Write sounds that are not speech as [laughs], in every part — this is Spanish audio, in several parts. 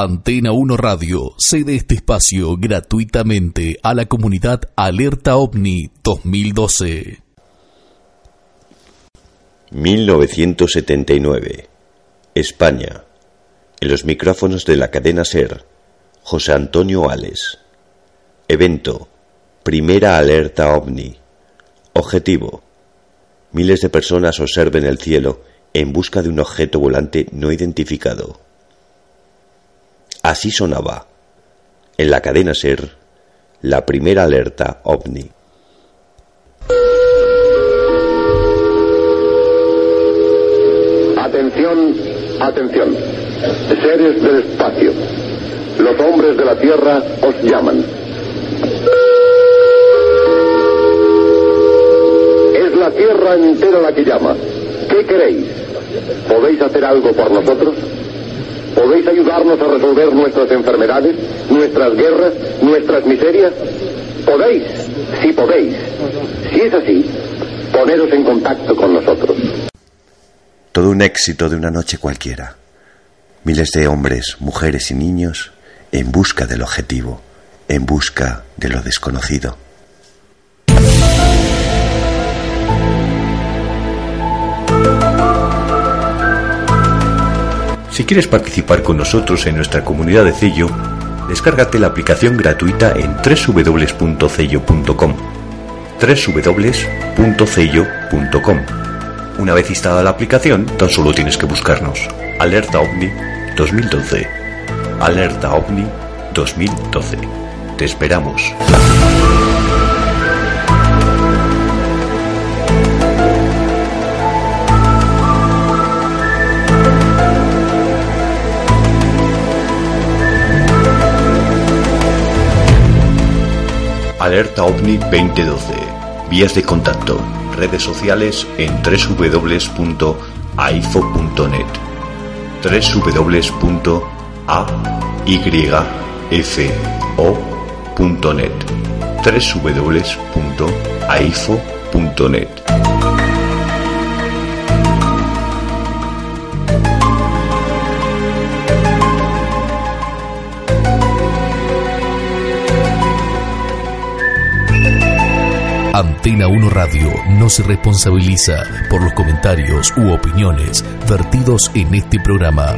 Antena 1 Radio cede este espacio gratuitamente a la comunidad Alerta OVNI 2012. 1979. España. En los micrófonos de la cadena SER, José Antonio Ales. Evento. Primera alerta ovni. Objetivo. Miles de personas observen el cielo en busca de un objeto volante no identificado. Así sonaba. En la cadena SER, la primera alerta ovni. Atención, atención. Seres del espacio. Los hombres de la Tierra os llaman. Es la Tierra entera la que llama. ¿Qué queréis? ¿Podéis hacer algo por nosotros? ¿Podéis ayudarnos a resolver nuestras enfermedades, nuestras guerras, nuestras miserias? ¿Podéis? Sí podéis. Si es así, poneros en contacto con nosotros. Todo un éxito de una noche cualquiera. Miles de hombres, mujeres y niños en busca del objetivo, en busca de lo desconocido. Si quieres participar con nosotros en nuestra comunidad de Cello, descárgate la aplicación gratuita en www.cello.com. www.cello.com. Una vez instalada la aplicación, tan solo tienes que buscarnos. Alerta OVNI 2012. Alerta OVNI 2012. Te esperamos. Alerta OVNI 2012. Vías de contacto. Redes sociales en www.aifo.net. www.ayfo.net. www.aifo.net. Antena 1 Radio no se responsabiliza por los comentarios u opiniones vertidos en este programa.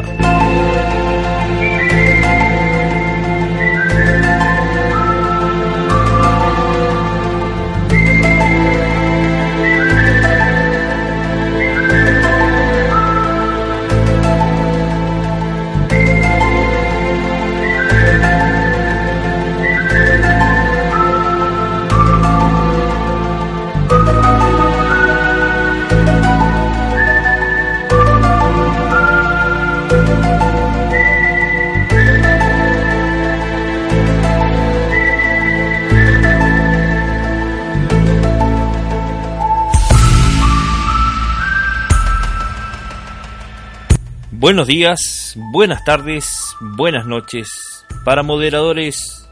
Buenos días, buenas tardes, buenas noches para moderadores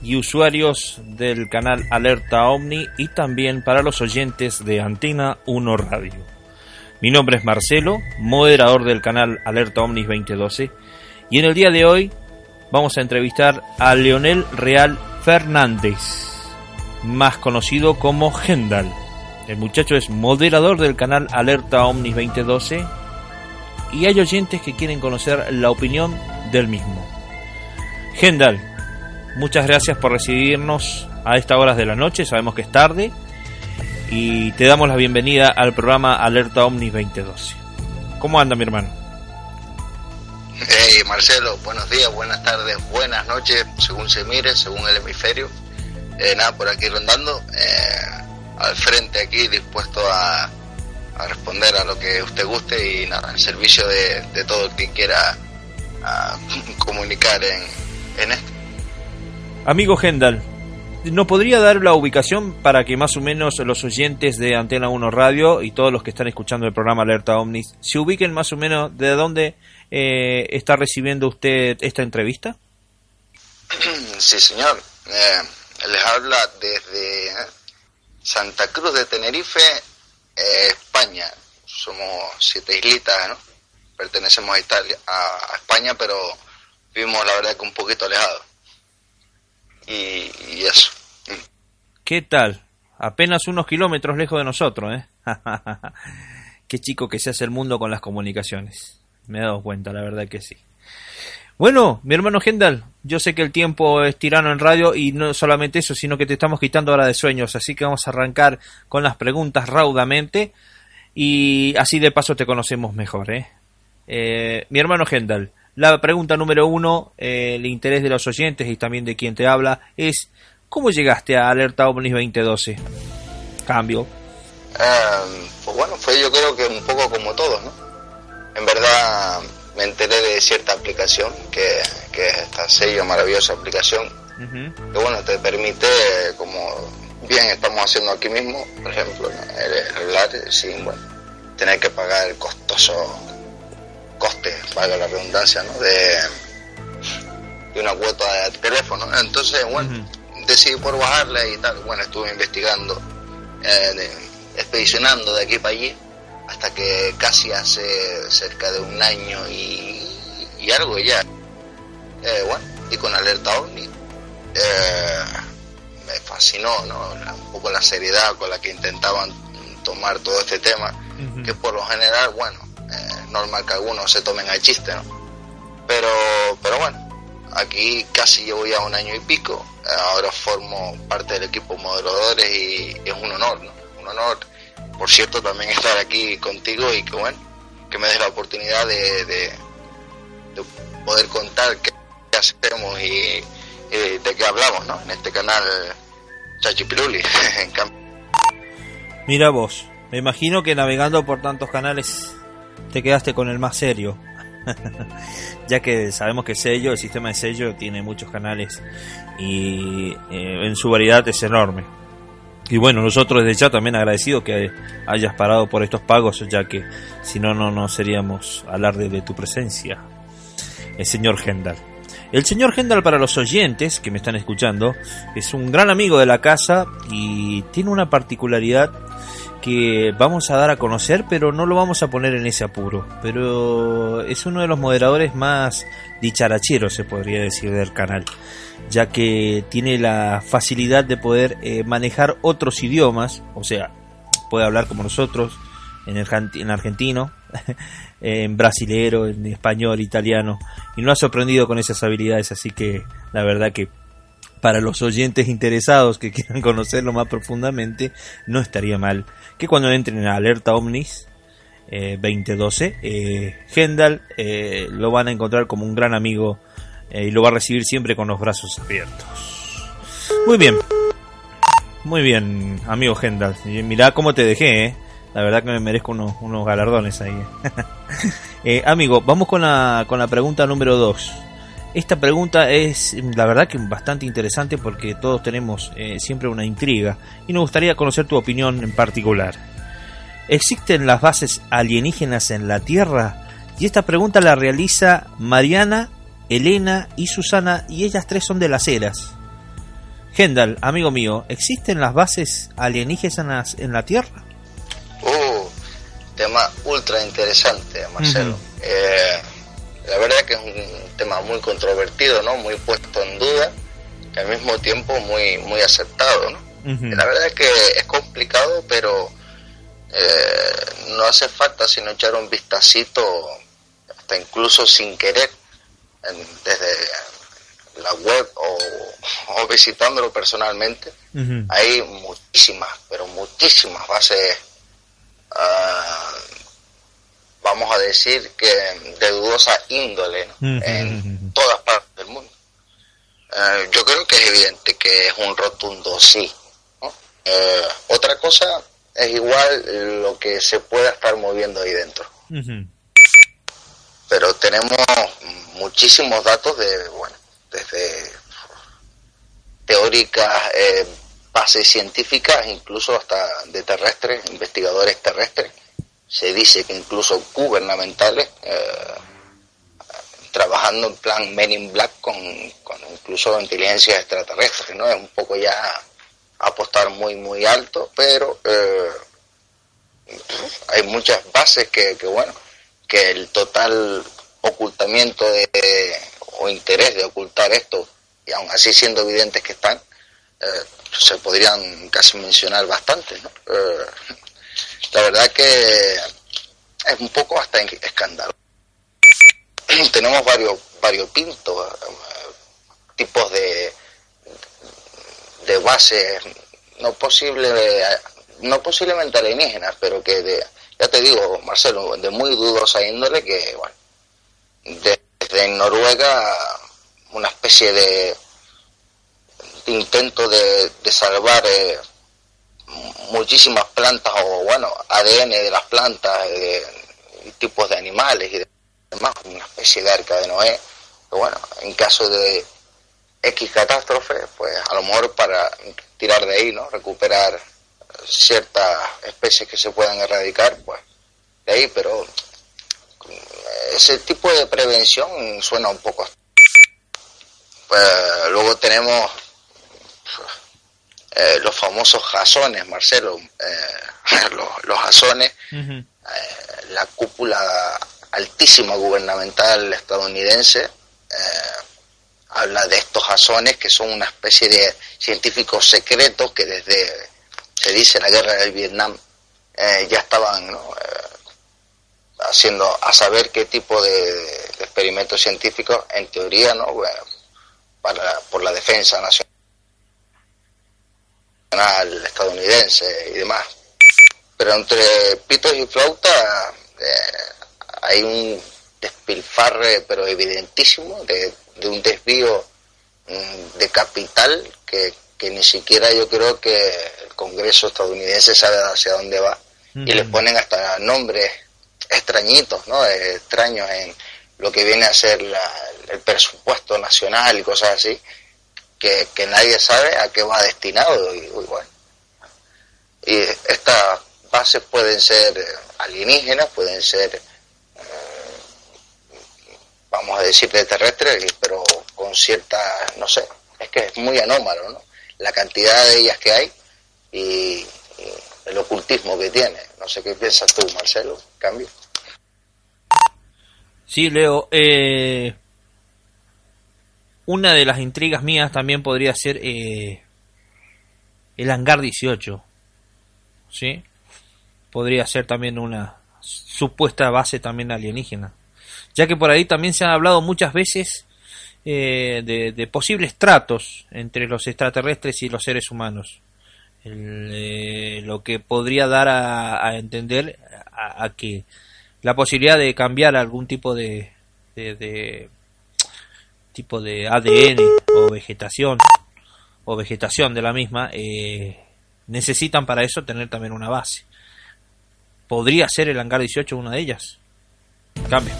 y usuarios del canal Alerta Omni y también para los oyentes de Antena 1 Radio. Mi nombre es Marcelo, moderador del canal Alerta Omni 2012 y en el día de hoy vamos a entrevistar a Leonel Real Fernández, más conocido como Gendal. El muchacho es moderador del canal Alerta Omni 2012 y hay oyentes que quieren conocer la opinión del mismo. Gendal, muchas gracias por recibirnos a estas horas de la noche, sabemos que es tarde, y te damos la bienvenida al programa Alerta Omnis 2012. ¿Cómo anda mi hermano? Hey Marcelo, buenos días, buenas tardes, buenas noches, según se mire, según el hemisferio. Eh, nada, por aquí rondando, eh, al frente aquí, dispuesto a, a responder a lo que usted guste y nada, en servicio de, de todo quien quiera a, [laughs] comunicar en, en esto. Amigo Gendal, ¿nos podría dar la ubicación para que más o menos los oyentes de Antena 1 Radio y todos los que están escuchando el programa Alerta Omnis se ubiquen más o menos de dónde eh, está recibiendo usted esta entrevista? [clears throat] Sí, señor. Eh, les habla desde Santa Cruz de Tenerife, España. Somos siete islitas, ¿no? Pertenecemos a Italia, a, España, pero vivimos la verdad que un poquito alejados. Y, y eso. ¿Qué tal? Apenas unos kilómetros lejos de nosotros, ¿eh? [laughs] Qué chico que se hace el mundo con las comunicaciones. Me he dado cuenta, la verdad que sí. Bueno, mi hermano Gendal, yo sé que el tiempo es tirano en radio y no solamente eso, sino que te estamos quitando hora de sueños, así que vamos a arrancar con las preguntas raudamente y así de paso te conocemos mejor. ¿eh? eh mi hermano Gendal, la pregunta número uno, eh, el interés de los oyentes y también de quien te habla, es ¿cómo llegaste a Alerta OVNI 2012? Cambio. Eh, pues bueno, fue yo creo que un poco como todos, ¿no? En verdad me enteré de cierta aplicación, que, que es esta sello maravillosa aplicación, que bueno, te permite, como bien estamos haciendo aquí mismo, por ejemplo, hablar sin bueno, tener que pagar el costoso coste, valga la redundancia, ¿no? de, de una cuota de teléfono. Entonces, bueno, decidí por bajarla y tal. Bueno, estuve investigando, eh, expedicionando de aquí para allí hasta que casi hace cerca de un año y, algo ya. Eh, bueno, y con Alerta OVNI eh, me fascinó, ¿no? Un poco la seriedad con la que intentaban tomar todo este tema, que por lo general, bueno, eh, normal que algunos se tomen al chiste, ¿no? Pero, pero bueno, aquí casi llevo ya un año y pico, ahora formo parte del equipo moderadores y es un honor, ¿no? Un honor por cierto, también estar aquí contigo y que bueno, que me des la oportunidad de, poder contar qué hacemos y, de qué hablamos, ¿no? En este canal Chachipiruli. [laughs] Mira vos, me imagino que navegando por tantos canales te quedaste con el más serio. [laughs] ya que sabemos que sello, el sistema de sello tiene muchos canales y eh, en su variedad es enorme. Y bueno, nosotros desde ya también agradecidos que hayas parado por estos pagos, ya que si no, no, no seríamos alarde de tu presencia. El señor Gendal. El señor Gendal, para los oyentes que me están escuchando, es un gran amigo de la casa y tiene una particularidad que vamos a dar a conocer, pero no lo vamos a poner en ese apuro. Pero es uno de los moderadores más dicharacheros, se podría decir, del canal ya que tiene la facilidad de poder eh, manejar otros idiomas, o sea, puede hablar como nosotros, en, el, en argentino, [laughs] en brasilero, en español, italiano, y nos ha sorprendido con esas habilidades, así que la verdad que para los oyentes interesados que quieran [laughs] conocerlo más profundamente, no estaría mal que cuando entren a Alerta Omnis 2012, eh, Gendal eh, lo van a encontrar como un gran amigo eh, y lo va a recibir siempre con los brazos abiertos. Muy bien. Muy bien, amigo Gendal. Mirá cómo te dejé, ¿eh? La verdad que me merezco unos, unos galardones ahí. [laughs] eh, amigo, vamos con la, con la pregunta número 2. Esta pregunta es, la verdad, que bastante interesante porque todos tenemos eh, siempre una intriga y nos gustaría conocer tu opinión en particular. ¿Existen las bases alienígenas en la Tierra? Y esta pregunta la realiza Mariana Elena y Susana, y ellas tres son de las eras. Gendal, amigo mío, ¿existen las bases alienígenas en la Tierra? Uh, tema ultra interesante, Marcelo. Eh, la verdad que es un tema muy controvertido, ¿no? Muy puesto en duda, y al mismo tiempo muy, muy aceptado, ¿no? La verdad que es complicado, pero eh, no hace falta sino echar un vistacito, hasta incluso sin querer, desde la web o, visitándolo personalmente, hay muchísimas, pero muchísimas bases, ah, vamos a decir que de dudosa índole en todas partes del mundo. Eh, yo creo que es evidente que es un rotundo sí. Eh, otra cosa es igual lo que se pueda estar moviendo ahí dentro pero tenemos muchísimos datos de, bueno, desde teóricas, eh, bases científicas, incluso hasta de terrestres, investigadores terrestres. Se dice que incluso gubernamentales, eh, trabajando en plan Men in Black con, con incluso inteligencia extraterrestre, ¿no? Es un poco ya apostar muy, muy alto, pero eh, hay muchas bases que, que bueno, que el total ocultamiento de, o interés de ocultar esto, y aún así siendo evidentes que están, eh, se podrían casi mencionar bastante. ¿no? Eh, la verdad que es un poco hasta escándalo. [clears throat] Tenemos varios, varios pintos, eh, tipos de, de bases no posible no posiblemente alienígenas, pero que de, ya te digo, Marcelo, de muy dudosa índole que, bueno, desde Noruega una especie de, intento de, salvar eh, muchísimas plantas o, bueno, ADN de las plantas, de, tipos de animales y demás, una especie de arca de Noé, bueno, en caso de X catástrofe, pues a lo mejor para tirar de ahí, ¿no? Recuperar ciertas especies que se puedan erradicar, pues de ahí, pero ese tipo de prevención suena un poco. Pues, luego tenemos eh, los famosos jasones, Marcelo, eh, [laughs] los, jasones, eh, la cúpula altísima gubernamental estadounidense habla de estos jasones que son una especie de científicos secretos que desde se dice la guerra del Vietnam, eh, ya estaban eh, haciendo a saber qué tipo de, experimentos científicos, en teoría, ¿no? para, por la defensa nacional estadounidense y demás. Pero entre pitos y flauta eh, hay un despilfarre, pero evidentísimo, de, de un desvío mm, de capital que, que ni siquiera yo creo que el Congreso estadounidense sabe hacia dónde va. Y le ponen hasta nombres extrañitos, ¿no? Extraños en lo que viene a ser el presupuesto nacional y cosas así, que, nadie sabe a qué va destinado. Y, bueno. y estas bases pueden ser alienígenas, pueden ser, eh, vamos a decir, terrestres, pero con cierta, no sé, es que es muy anómalo, ¿no? la cantidad de ellas que hay y, el ocultismo que tiene. No sé qué piensas tú, Marcelo. Cambio. Sí, Leo. Eh, una de las intrigas mías también podría ser eh, el hangar 18. ¿Sí? Podría ser también una supuesta base también alienígena. Ya que por ahí también se han hablado muchas veces eh, de, posibles tratos entre los extraterrestres y los seres humanos. Eh, lo que podría dar a, entender a, que la posibilidad de cambiar algún tipo de, de, tipo de ADN o vegetación o vegetación de la misma eh, necesitan para eso tener también una base. ¿Podría ser el hangar 18 una de ellas? Cambio.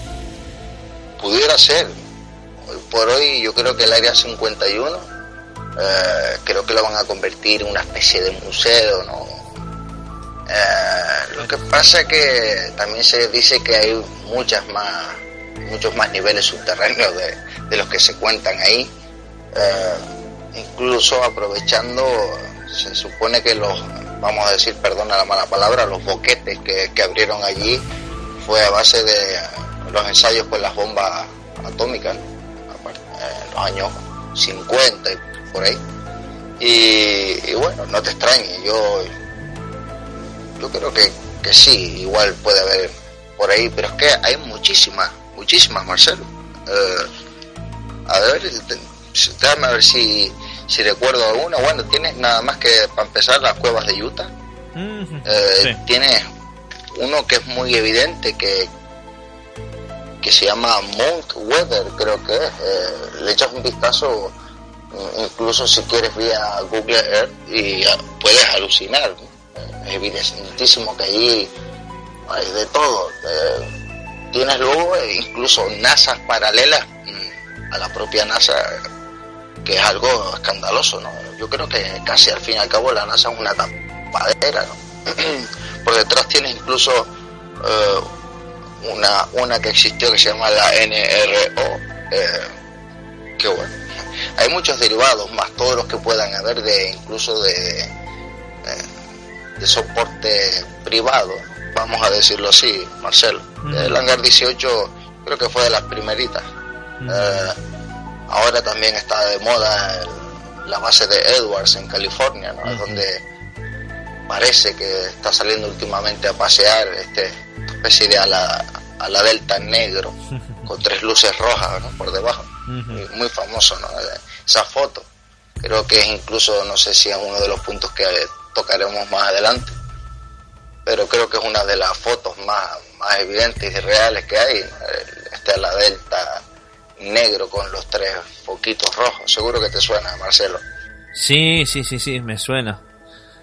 Pudiera ser, por hoy yo creo que el área 51 eh, creo que lo van a convertir en una especie de museo, ¿no? Eh, lo que pasa es que también se dice que hay muchas más, muchos más niveles subterráneos de, los que se cuentan ahí. Eh, incluso aprovechando, se supone que los, vamos a decir, perdona la mala palabra, los boquetes que, que abrieron allí fue a base de los ensayos con las bombas atómicas en los años 50 y por ahí. Y, bueno, no te extrañes, yo, yo creo que, que sí, igual puede haber por ahí, pero es que hay muchísimas, muchísimas, Marcelo. Eh, a ver, déjame a ver si, si recuerdo alguna. Bueno, tienes nada más que para empezar las cuevas de Utah. Eh, tienes uno que es muy evidente que, que se llama Mount Weather, creo que es. Eh, le echas un vistazo, mm, incluso si quieres vía Google Earth, y puedes alucinar. Es evidentísimo que allí hay de todo. Tienes luego incluso NASAs paralelas mm, a la propia NASA, que es algo escandaloso, ¿no? Yo creo que casi al fin y al cabo la NASA es una tapadera. [clears throat] Por detrás tienes incluso eh, una, una que existió que se llama la NRO, eh, que bueno, hay muchos derivados, más todos los que puedan haber de incluso de, eh, de soporte privado, vamos a decirlo así, Marcelo. El Hangar 18 creo que fue de las primeritas. Eh, ahora también está de moda la base de Edwards en California, ¿no? Es donde parece que está saliendo últimamente a pasear este especie de a la, a la delta negro con tres luces rojas por debajo. muy, famoso, ¿no? Esa foto. Creo que es incluso, no sé si es uno de los puntos que tocaremos más adelante, pero creo que es una de las fotos más, más evidentes y reales que hay. A la delta negro con los tres foquitos rojos. Seguro que te suena, Marcelo. Sí, sí, sí, sí, me suena.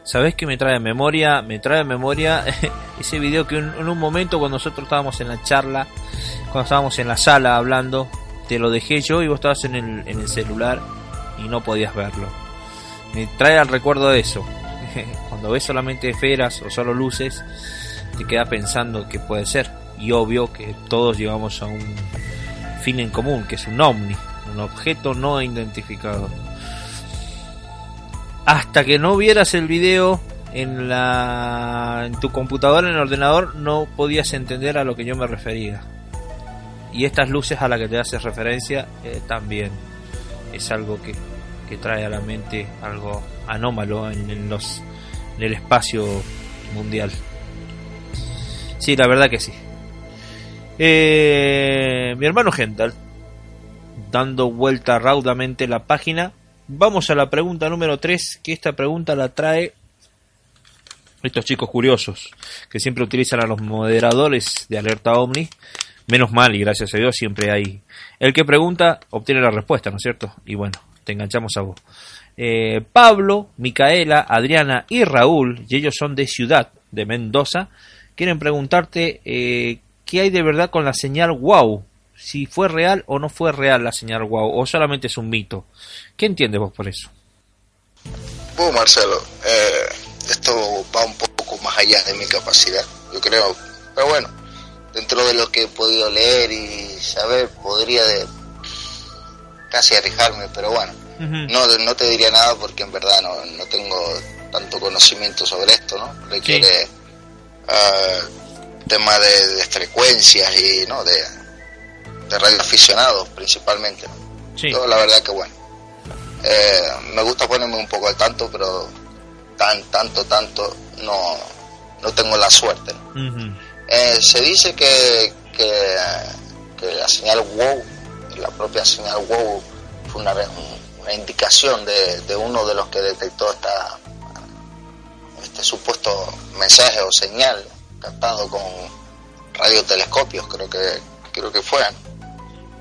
¿Sabes qué me trae memoria? Me trae memoria [laughs] ese video que en, un momento cuando nosotros estábamos en la charla, cuando estábamos en la sala hablando, te lo dejé yo y vos estabas en el, en el celular y no podías verlo. Me trae al recuerdo de eso. [laughs] Cuando ves solamente esferas o solo luces, te queda pensando que puede ser. Y obvio que todos llegamos a un fin en común, que es un ovni, un objeto no identificado. Hasta que no vieras el video en, la, en tu computadora, en el ordenador, no podías entender a lo que yo me refería. Y estas luces a las que te haces referencia eh, también es algo que, que, trae a la mente algo anómalo en, los, en el espacio mundial. Sí, la verdad que sí. Eh, mi hermano Gendal, dando vuelta raudamente la página, vamos a la pregunta número 3, que esta pregunta la trae estos chicos curiosos, que siempre utilizan a los moderadores de alerta Omni. Menos mal y gracias a Dios siempre hay. El que pregunta obtiene la respuesta, ¿no es cierto? Y bueno, te enganchamos a vos. Eh, Pablo, Micaela, Adriana y Raúl, y ellos son de Ciudad, de Mendoza, quieren preguntarte eh, qué hay de verdad con la señal wow. Si fue real o no fue real la señal wow, o solamente es un mito. ¿Qué entiendes vos por eso? Bueno, Marcelo, eh, esto va un poco más allá de mi capacidad, yo creo. Pero bueno, dentro de lo que he podido leer y saber, podría de casi arriesgarme, pero bueno, no, no te diría nada porque en verdad no, no tengo tanto conocimiento sobre esto, ¿no? Requiere ah, tema de, frecuencias y no de, de radioaficionados principalmente. ¿no? la verdad que bueno. Eh, me gusta ponerme un poco al tanto, pero tan tanto tanto no no tengo la suerte. Eh, se dice que, que, la señal WOW, la propia señal WOW fue una, una indicación de, uno de los que detectó esta este supuesto mensaje o señal captado con radiotelescopios, creo que creo que fueran.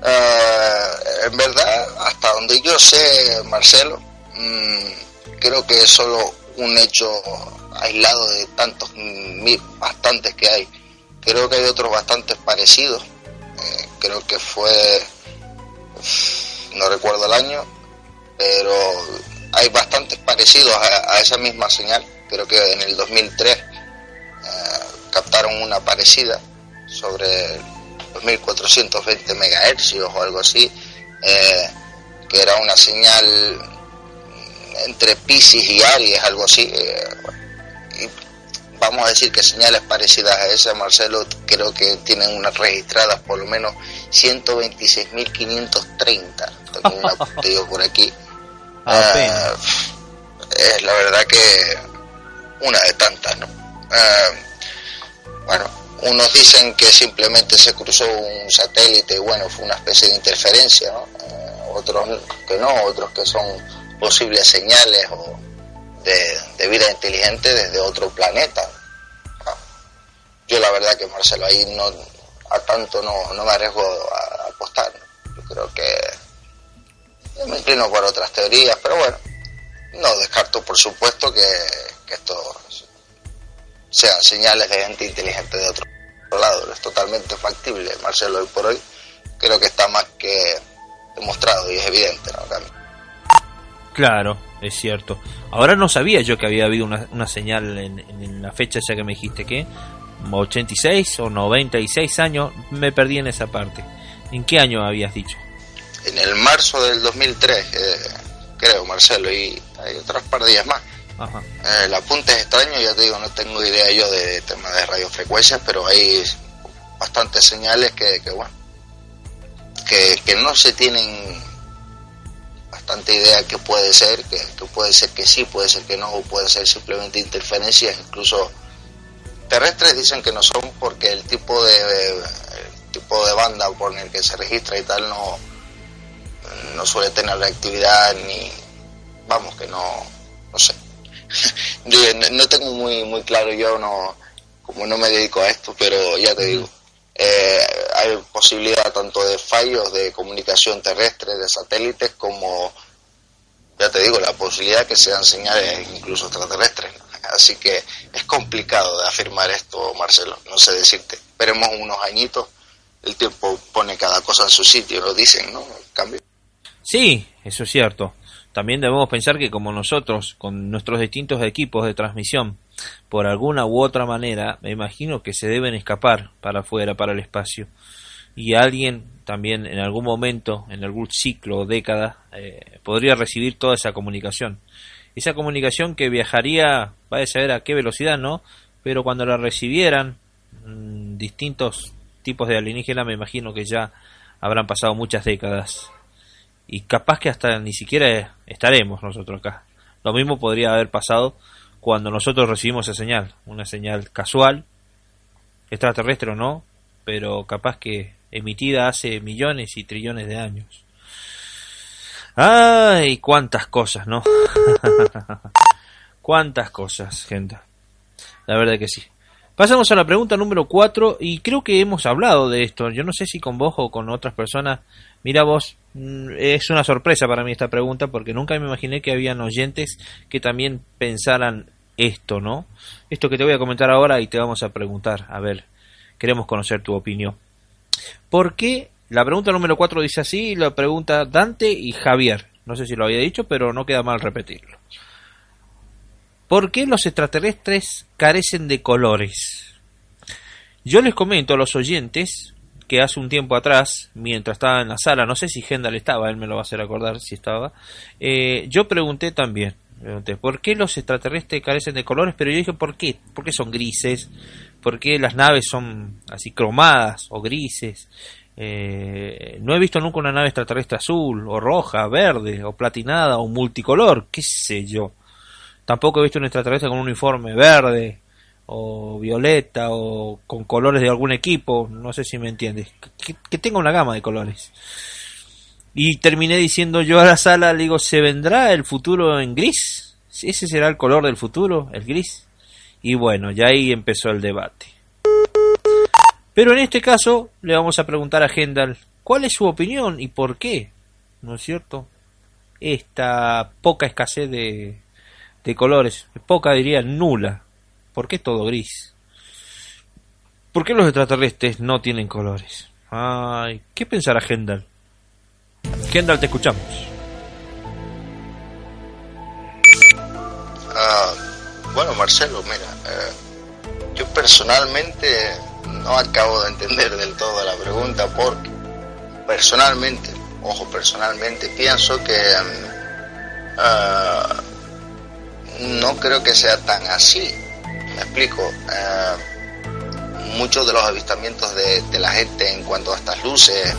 Eh, en verdad, hasta donde yo sé, Marcelo, mm, creo que es solo un hecho aislado de tantos, bastantes que hay. Creo que hay otros bastantes parecidos. Eh, creo que fue, no recuerdo el año, pero hay bastantes parecidos a, esa misma señal. Creo que en el 2003 captaron una parecida sobre los 1420 MHz o algo así, eh, que era una señal entre Pisces y Aries, algo así. Eh, y vamos a decir que señales parecidas a esa, Marcelo, creo que tienen unas registradas por lo menos 126.530. Tengo un apuntillo por aquí. [laughs] Eh, es la verdad que una de tantas, ¿no? Bueno, unos dicen que simplemente se cruzó un satélite y bueno, fue una especie de interferencia, ¿no? Eh, otros que no, otros que son posibles señales o de, vida inteligente desde otro planeta. Yo la verdad que Marcelo ahí no a tanto no, no me arriesgo a apostar. Yo creo que me inclino por otras teorías, pero bueno, no descarto por supuesto que, que esto sean señales de gente inteligente de otro lado. Es totalmente factible, Marcelo, hoy por hoy creo que está más que demostrado y es evidente, ¿no? Claro, es cierto. Ahora no sabía yo que había habido una, una señal en, en, la fecha ya que me dijiste que 86 o 96 años, me perdí en esa parte. ¿En qué año habías dicho? En el marzo del 2003, eh, creo, Marcelo, y hay otras par de días más. Eh, el apunte es extraño, ya te digo, no tengo idea yo de tema de radiofrecuencias, pero hay bastantes señales que, que bueno, que, que, no se tienen bastante idea que puede ser, que, puede ser que sí, puede ser que no, o puede ser simplemente interferencias, incluso terrestres dicen que no son porque el tipo de tipo de banda por el que se registra y tal no no suele tener actividad ni vamos que no no sé [laughs] no tengo muy muy claro yo no como no me dedico a esto pero ya te digo eh, hay posibilidad tanto de fallos de comunicación terrestre, de satélites, como, ya te digo, la posibilidad que sean señales incluso extraterrestres. Así que es complicado de afirmar esto, Marcelo, no sé decirte. Esperemos unos añitos, el tiempo pone cada cosa en su sitio, lo dicen, ¿no? cambio. Sí, eso es cierto. También debemos pensar que como nosotros, con nuestros distintos equipos de transmisión, por alguna u otra manera, me imagino que se deben escapar para afuera, para el espacio. Y alguien también en algún momento, en algún ciclo o década, eh, podría recibir toda esa comunicación. Esa comunicación que viajaría, va a saber a qué velocidad, ¿no? Pero cuando la recibieran mm, distintos tipos de alienígenas, me imagino que ya habrán pasado muchas décadas. Y capaz que hasta ni siquiera estaremos nosotros acá. Lo mismo podría haber pasado cuando nosotros recibimos esa señal, una señal casual, extraterrestre o no, pero capaz que emitida hace millones y trillones de años. ¡Ay! Cuántas cosas, ¿no? [laughs] cuántas cosas, gente. La verdad que sí. Pasamos a la pregunta número 4 y creo que hemos hablado de esto. Yo no sé si con vos o con otras personas. Mira vos, mm, es una sorpresa para mí esta pregunta porque nunca me imaginé que habían oyentes que también pensaran esto, ¿no? Esto que te voy a comentar ahora y te vamos a preguntar, a ver, queremos conocer tu opinión. ¿Por qué? La pregunta número 4 dice así, la pregunta Dante y Javier. No sé si lo había dicho, pero no queda mal repetirlo. ¿Por qué los extraterrestres carecen de colores? Yo les comento a los oyentes que hace un tiempo atrás, mientras estaba en la sala, no sé si Gendal estaba, él me lo va a hacer acordar si estaba, eh, yo pregunté también, ¿por qué los extraterrestres carecen de colores? Pero yo dije, ¿por qué? ¿Por qué son grises? ¿Por qué las naves son así cromadas o grises? Eh, no he visto nunca una nave extraterrestre azul, o roja, verde, o platinada, o multicolor, qué sé yo. Tampoco he visto un extraterrestre con un uniforme verde, o violeta, o con colores de algún equipo, no sé si me entiendes. Que, que tenga una gama de colores. Y terminé diciendo yo a la sala, le digo, ¿se vendrá el futuro en gris? ¿Ese será el color del futuro, el gris? Y bueno, ya ahí empezó el debate. Pero en este caso le vamos a preguntar a Gendal, ¿cuál es su opinión y por qué? ¿No es cierto? Esta poca escasez de, de colores, poca diría nula. ¿Por qué todo gris? ¿Por qué los extraterrestres no tienen colores? Ay, ¿qué pensará Gendal? Kendall, te escuchamos. Ah, bueno, Marcelo, mira, eh, yo personalmente no acabo de entender del todo la pregunta porque personalmente, ojo, personalmente pienso que mm, ah, no creo que sea tan así. Me explico. Eh, muchos de los avistamientos de, de, la gente en cuanto a estas luces,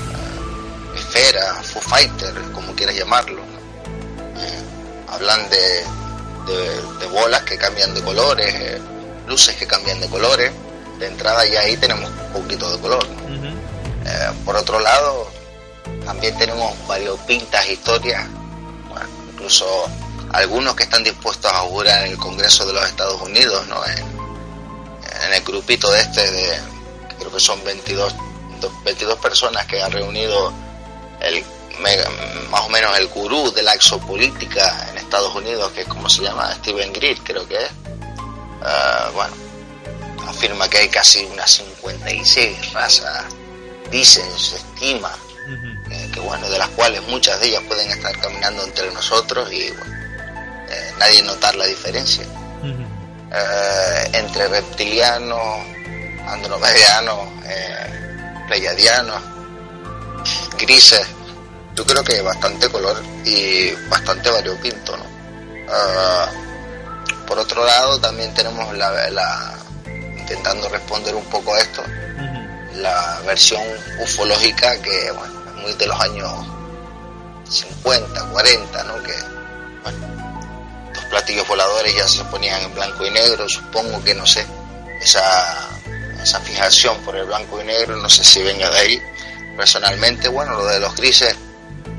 esfera, Foo Fighter, como quieras llamarlo. Eh, hablan de, de, bolas que cambian de colores, eh, luces que cambian de colores. De entrada ya ahí tenemos un poquito de color. Eh, por otro lado, también tenemos varios pintas historias, incluso algunos que están dispuestos a jurar en el Congreso de los Estados Unidos, ¿no? en, en el grupito de este de creo que son 22 22 personas que han reunido el, más o menos el gurú de la exopolítica en Estados Unidos, que es como se llama, Steven Greer, creo que es, ah, bueno, afirma que hay casi unas 56 razas, dicen, se estima, eh, que bueno, de las cuales muchas de ellas pueden estar caminando entre nosotros y eh, nadie notar la diferencia. Eh, entre reptilianos, andromedianos, pleiadianos, grises, yo creo que bastante color y bastante variopinto, ¿no? Ah, por otro lado, también tenemos la, intentando responder un poco a esto, la versión ufológica que, es muy de los años 50, 40, ¿no? Que, platillos voladores ya se ponían en blanco y negro, supongo que, no sé, esa, esa fijación por el blanco y negro, no sé si venga de ahí. Personalmente, bueno, lo de los grises,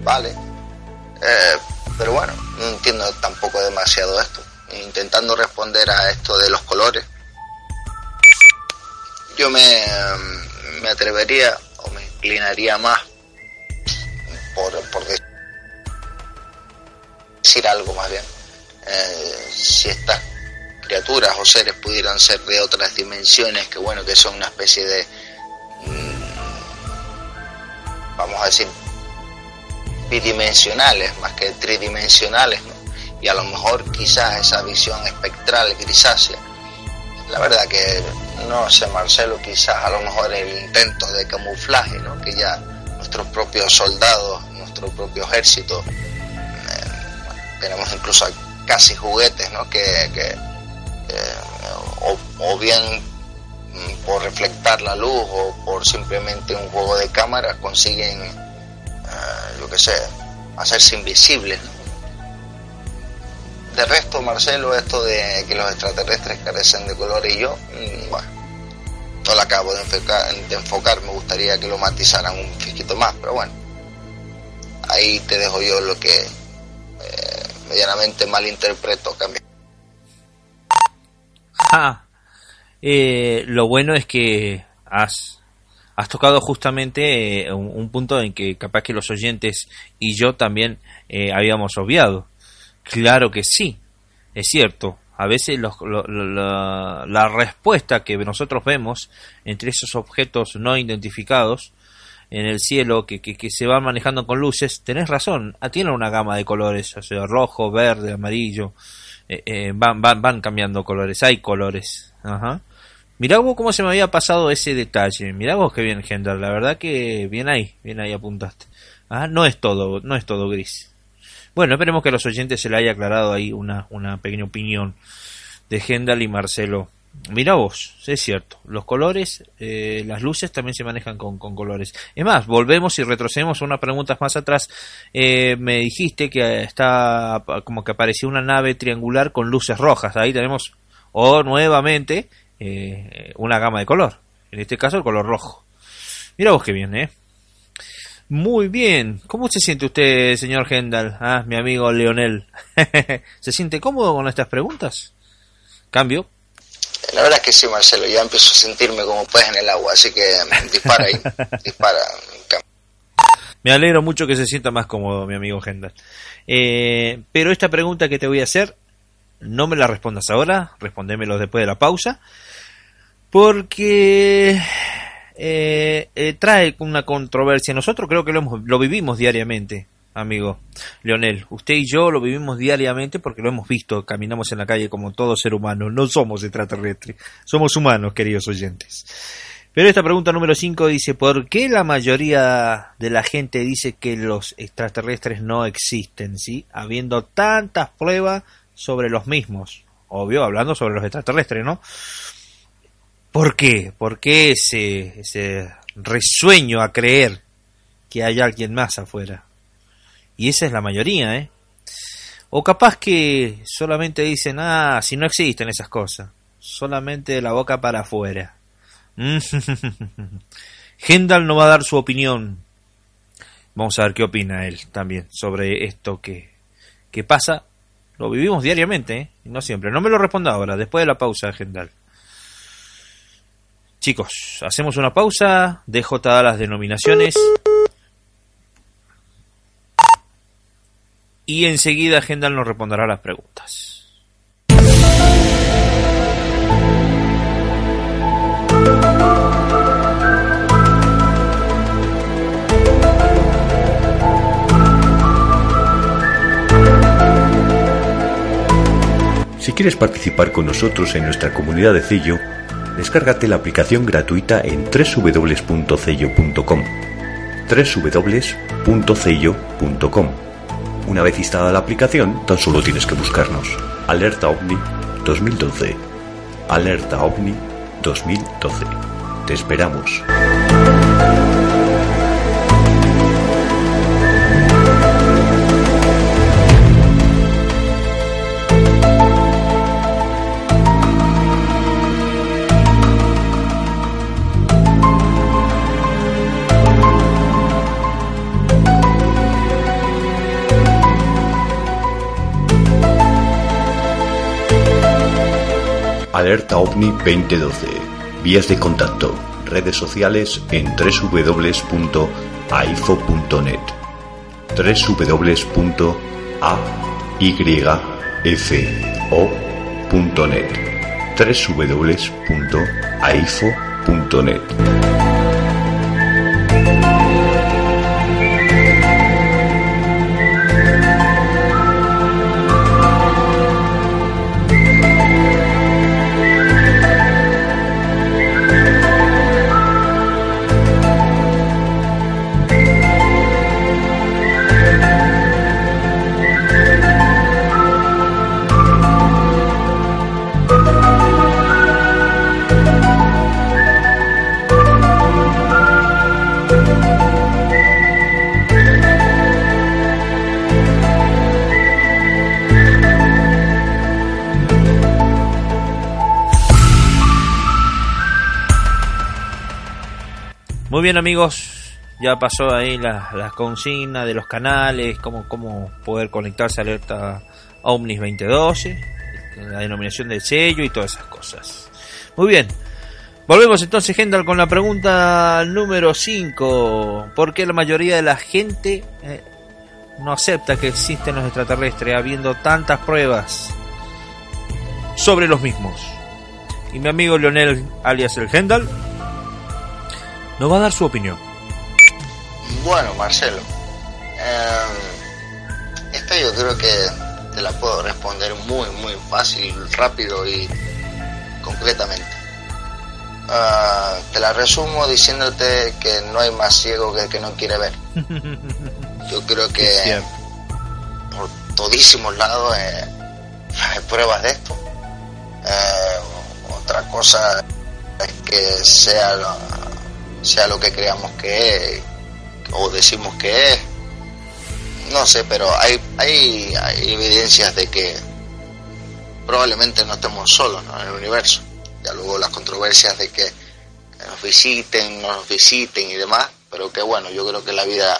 vale. Eh, pero bueno, no entiendo tampoco demasiado esto. Intentando responder a esto de los colores, yo me, me atrevería o me inclinaría más por, por decir algo más bien. Eh, si estas criaturas o seres pudieran ser de otras dimensiones, que bueno, que son una especie de, mm, vamos a decir, bidimensionales más que tridimensionales, y a lo mejor quizás esa visión espectral grisácea. La verdad que no sé, Marcelo, quizás a lo mejor el intento de camuflaje, ¿no? que ya nuestros propios soldados, nuestro propio ejército, eh, tenemos incluso casi juguetes, ¿no? que, que eh, o, bien mm, por reflectar la luz o por simplemente un juego de cámara consiguen, eh, yo qué sé, hacerse invisibles. De resto, Marcelo, esto de que los extraterrestres carecen de color y yo, mm, bueno, no la acabo de enfocar, me gustaría que lo matizaran un poquito más, pero bueno, ahí te dejo yo lo que eh, medianamente malinterpreto cambio. Eh, lo bueno es que has, has tocado justamente eh, un, punto en que capaz que los oyentes y yo también habíamos obviado. Claro que sí, es cierto. A veces la, respuesta que nosotros vemos entre esos objetos no identificados en el cielo que, que, se van manejando con luces, tenés razón, ah, tienen una gama de colores, o sea, rojo, verde, amarillo, eh, eh, van, van, van cambiando colores, hay colores. Ajá. Mirá vos cómo se me había pasado ese detalle, mirá vos que bien, Gendal, la verdad que bien ahí, bien ahí apuntaste. Ah, no es todo, no es todo gris. Bueno, esperemos que a los oyentes se le haya aclarado ahí una, una pequeña opinión de Gendal y Marcelo. Mira vos, es cierto, los colores, eh, las luces también se manejan con, colores. Es más, volvemos y retrocedemos unas preguntas más atrás. Eh, me dijiste que está como que apareció una nave triangular con luces rojas. Ahí tenemos, o nuevamente, eh, una gama de color. En este caso, el color rojo. Mira vos qué bien, ¿eh? Muy bien. ¿Cómo se siente usted, señor Gendal? Ah, mi amigo Leonel. [laughs] ¿Se siente cómodo con estas preguntas? ¿Cambio? La verdad es que sí, Marcelo. Ya empiezo a sentirme como pez en el agua, así que dispara ahí. [laughs] dispara. Me alegro mucho que se sienta más cómodo, mi amigo Gendal. Eh, pero esta pregunta que te voy a hacer, no me la respondas ahora, respondémelo después de la pausa. Porque eh, eh, trae una controversia. Nosotros creo que lo, lo vivimos diariamente, amigo Leonel. Usted y yo lo vivimos diariamente porque lo hemos visto, caminamos en la calle como todo ser humano. No somos extraterrestres, somos humanos, queridos oyentes. Pero esta pregunta número 5 dice, ¿por qué la mayoría de la gente dice que los extraterrestres no existen, ¿sí? Habiendo tantas pruebas sobre los mismos. Obvio, hablando sobre los extraterrestres, ¿no? ¿Por qué? ¿Por qué ese, ese resueño a creer que hay alguien más afuera? Y esa es la mayoría, ¿eh? O capaz que solamente dicen, ah, si no existen esas cosas, solamente de la boca para afuera. [laughs] Hendal no va a dar su opinión. Vamos a ver qué opina él también sobre esto que, que pasa. Lo vivimos diariamente, ¿eh? no siempre. No me lo responda ahora, después de la pausa, Hendal. Chicos, hacemos una pausa, dejo todas las denominaciones. Y enseguida Gendal nos responderá las preguntas. Si quieres participar con nosotros en nuestra comunidad de Cello, Descárgate la aplicación gratuita en www.cello.com. www.cello.com. Una vez instalada la aplicación, tan solo tienes que buscarnos. Alerta OVNI 2012. Alerta OVNI 2012. Te esperamos. Alerta OVNI 2012. Vías de contacto. Redes sociales en www.aifo.net www.ayfo.net www.aifo.net Muy bien amigos, ya pasó ahí la, la consigna de los canales, cómo, cómo poder conectarse a alerta Omnis 2012, la denominación del sello y todas esas cosas. Muy bien, volvemos entonces Gendal con la pregunta número 5. ¿Por qué la mayoría de la gente eh, no acepta que existen los extraterrestres habiendo tantas pruebas sobre los mismos? Y mi amigo Leonel alias el Gendal nos va a dar su opinión. Bueno, Marcelo, eh, esta yo creo que te la puedo responder muy, muy fácil, rápido y concretamente. Uh, te la resumo diciéndote que no hay más ciego que el que no quiere ver. [laughs] Yo creo que por todísimos lados eh, hay pruebas de esto. Eh, otra cosa es que sea sea lo que creamos que es o decimos que es. No sé, pero hay, hay, hay evidencias de que probablemente no estemos solos en el universo. Ya luego las controversias de que nos visiten, no nos visiten y demás, pero que bueno, yo creo que la vida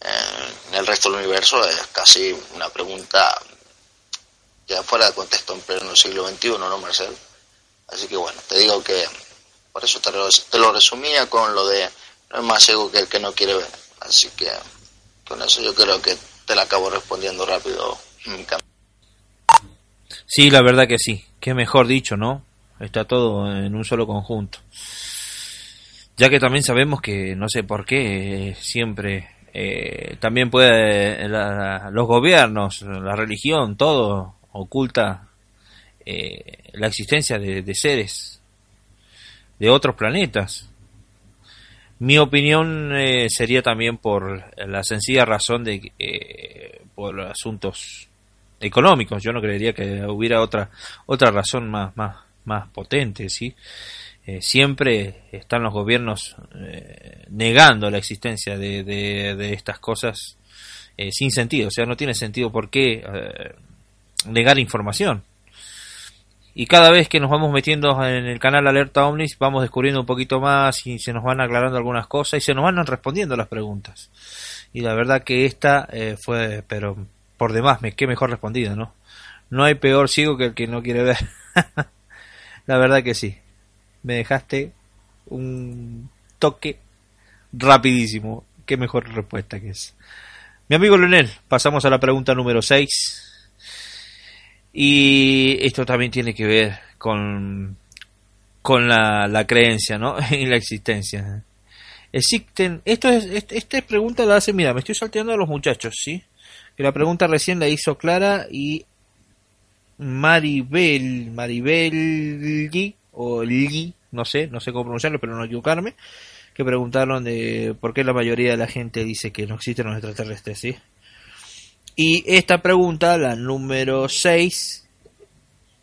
en el resto del universo es casi una pregunta ya fuera de contexto en pleno siglo XXI, ¿no, Marcelo? Así que bueno, te digo que por eso te lo, te lo resumía con lo de no es más ciego que el que no quiere ver. Así que con eso yo creo que te la acabo respondiendo rápido. Sí, la verdad que sí. Qué mejor dicho, ¿no? Está todo en un solo conjunto. Ya que también sabemos que, no sé por qué, siempre eh, también puede los gobiernos, la religión, todo oculta eh, la existencia de seres de otros planetas. Mi opinión eh, sería también por la sencilla razón de eh, por asuntos económicos. Yo no creería que hubiera otra otra razón más más más potente, sí. Eh, siempre están los gobiernos negando la existencia de, de, de estas cosas sin sentido. O sea, no tiene sentido por qué negar información. Y cada vez que nos vamos metiendo en el canal Alerta Omnis, vamos descubriendo un poquito más y se nos van aclarando algunas cosas y se nos van respondiendo las preguntas. Y la verdad que esta eh, fue, pero por demás, me qué mejor respondida, ¿no? No hay peor ciego que el que no quiere ver. [laughs] la verdad que sí. Me dejaste un toque rapidísimo. Qué mejor respuesta que es. Mi amigo Leonel, pasamos a la pregunta número 6 y esto también tiene que ver con, con la, la creencia, ¿no? [laughs] y la existencia. Existen, esto es, esta pregunta la hace, mira, me estoy salteando a los muchachos, ¿sí? Que la pregunta recién la hizo Clara y Maribel, Maribel o no sé, no sé cómo pronunciarlo, pero no equivocarme, que preguntaron de por qué la mayoría de la gente dice que no existen los extraterrestres, ¿sí? Y esta pregunta, la número 6,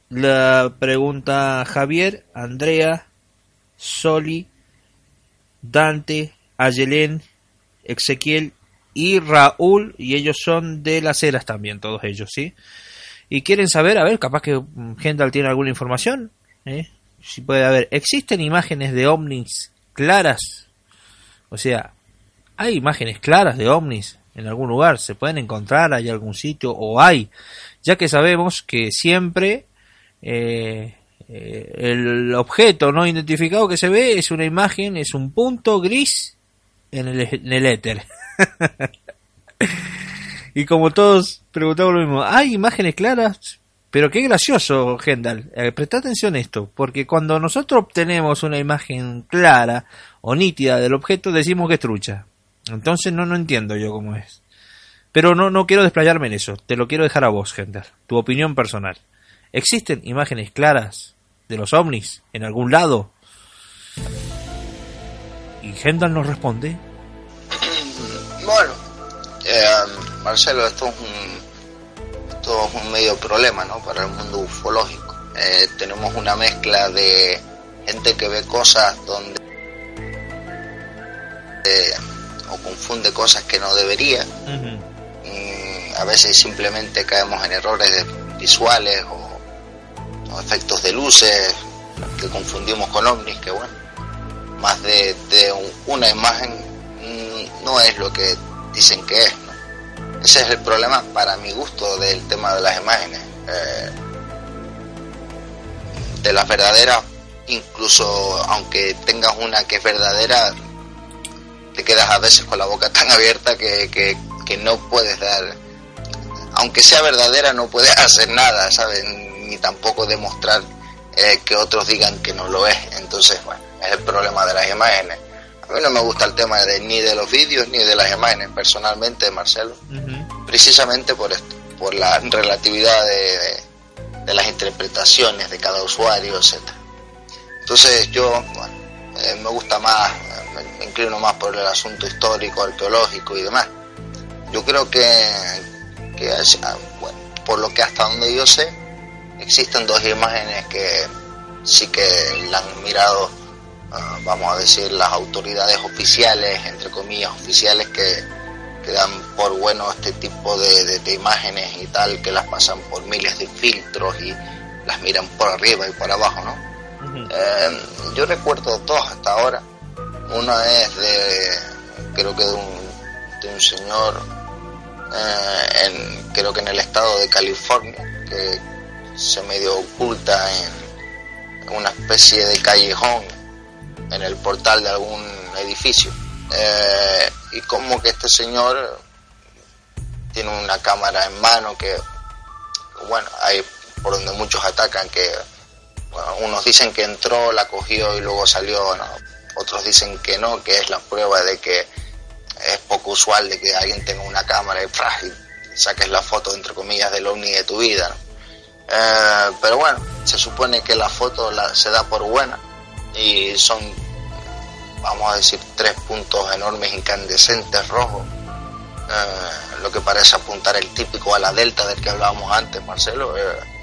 la pregunta Javier, Andrea, Soli, Dante, Ayelén, Ezequiel y Raúl, y ellos son de las eras también, todos ellos, ¿sí? Y quieren saber, a ver, capaz que Gendal tiene alguna información, ¿eh? Si puede haber, ¿existen imágenes de ovnis claras? O sea, ¿hay imágenes claras de ovnis en algún lugar, se pueden encontrar, hay algún sitio o hay, ya que sabemos que siempre eh, Eh, el objeto no identificado que se ve es una imagen, es un punto gris en el, éter. [laughs] y como todos preguntamos lo mismo, ¿hay imágenes claras? Pero qué gracioso, Gendal. Eh, presta atención a esto, porque cuando nosotros obtenemos una imagen clara o nítida del objeto, decimos que es trucha. Entonces no, no entiendo yo cómo es. Pero no, no quiero desplayarme en eso, te lo quiero dejar a vos, Gendal. Tu opinión personal. ¿Existen imágenes claras de los ovnis en algún lado? Y Gendal nos responde. [clears throat] Bueno, eh, Marcelo, esto es un esto es un medio problema ¿no? para el mundo ufológico. Eh, tenemos una mezcla de gente que ve cosas donde eh, o confunde cosas que no debería. Mm, a veces simplemente caemos en errores visuales o, efectos de luces que confundimos con ovnis, que bueno, más de, de una imagen mm, no es lo que dicen que es. Ese es el problema para mi gusto del tema de las imágenes. Eh, de las verdaderas, incluso aunque tengas una que es verdadera, te quedas a veces con la boca tan abierta que, que, no puedes dar, aunque sea verdadera, no puedes [laughs] hacer nada, ¿sabes? Ni tampoco demostrar eh, que otros digan que no lo es. Entonces, bueno, es el problema de las imágenes. A mí no me gusta el tema de, ni de los vídeos ni de las imágenes, personalmente, Marcelo, precisamente por esto, por la relatividad de, las interpretaciones de cada usuario, etc. Entonces yo, bueno, eh, me gusta más, me, inclino más por el asunto histórico, arqueológico y demás. Yo creo que, que ah, bueno, por lo que hasta donde yo sé, existen dos imágenes que sí que la han mirado Ah, vamos a decir, las autoridades oficiales, entre comillas, oficiales que, que dan por bueno este tipo de, imágenes y tal, que las pasan por miles de filtros y las miran por arriba y por abajo, ¿no? Eh, yo recuerdo dos hasta ahora. Una es de, creo que de un, de un señor, eh, creo que en el estado de California, que se medio oculta en una especie de callejón en el portal de algún edificio. Eh, y como que este señor tiene una cámara en mano que, bueno, hay por donde muchos atacan que, unos dicen que entró, la cogió y luego salió, otros dicen que no, que es la prueba de que es poco usual de que alguien tenga una cámara y, frágil saques la foto, entre comillas, del ovni de tu vida. Eh, pero bueno, se supone que la foto se da por buena y son, vamos a decir, tres puntos enormes incandescentes rojos, eh, lo que parece apuntar el típico a la delta del que hablábamos antes, Marcelo. Eh,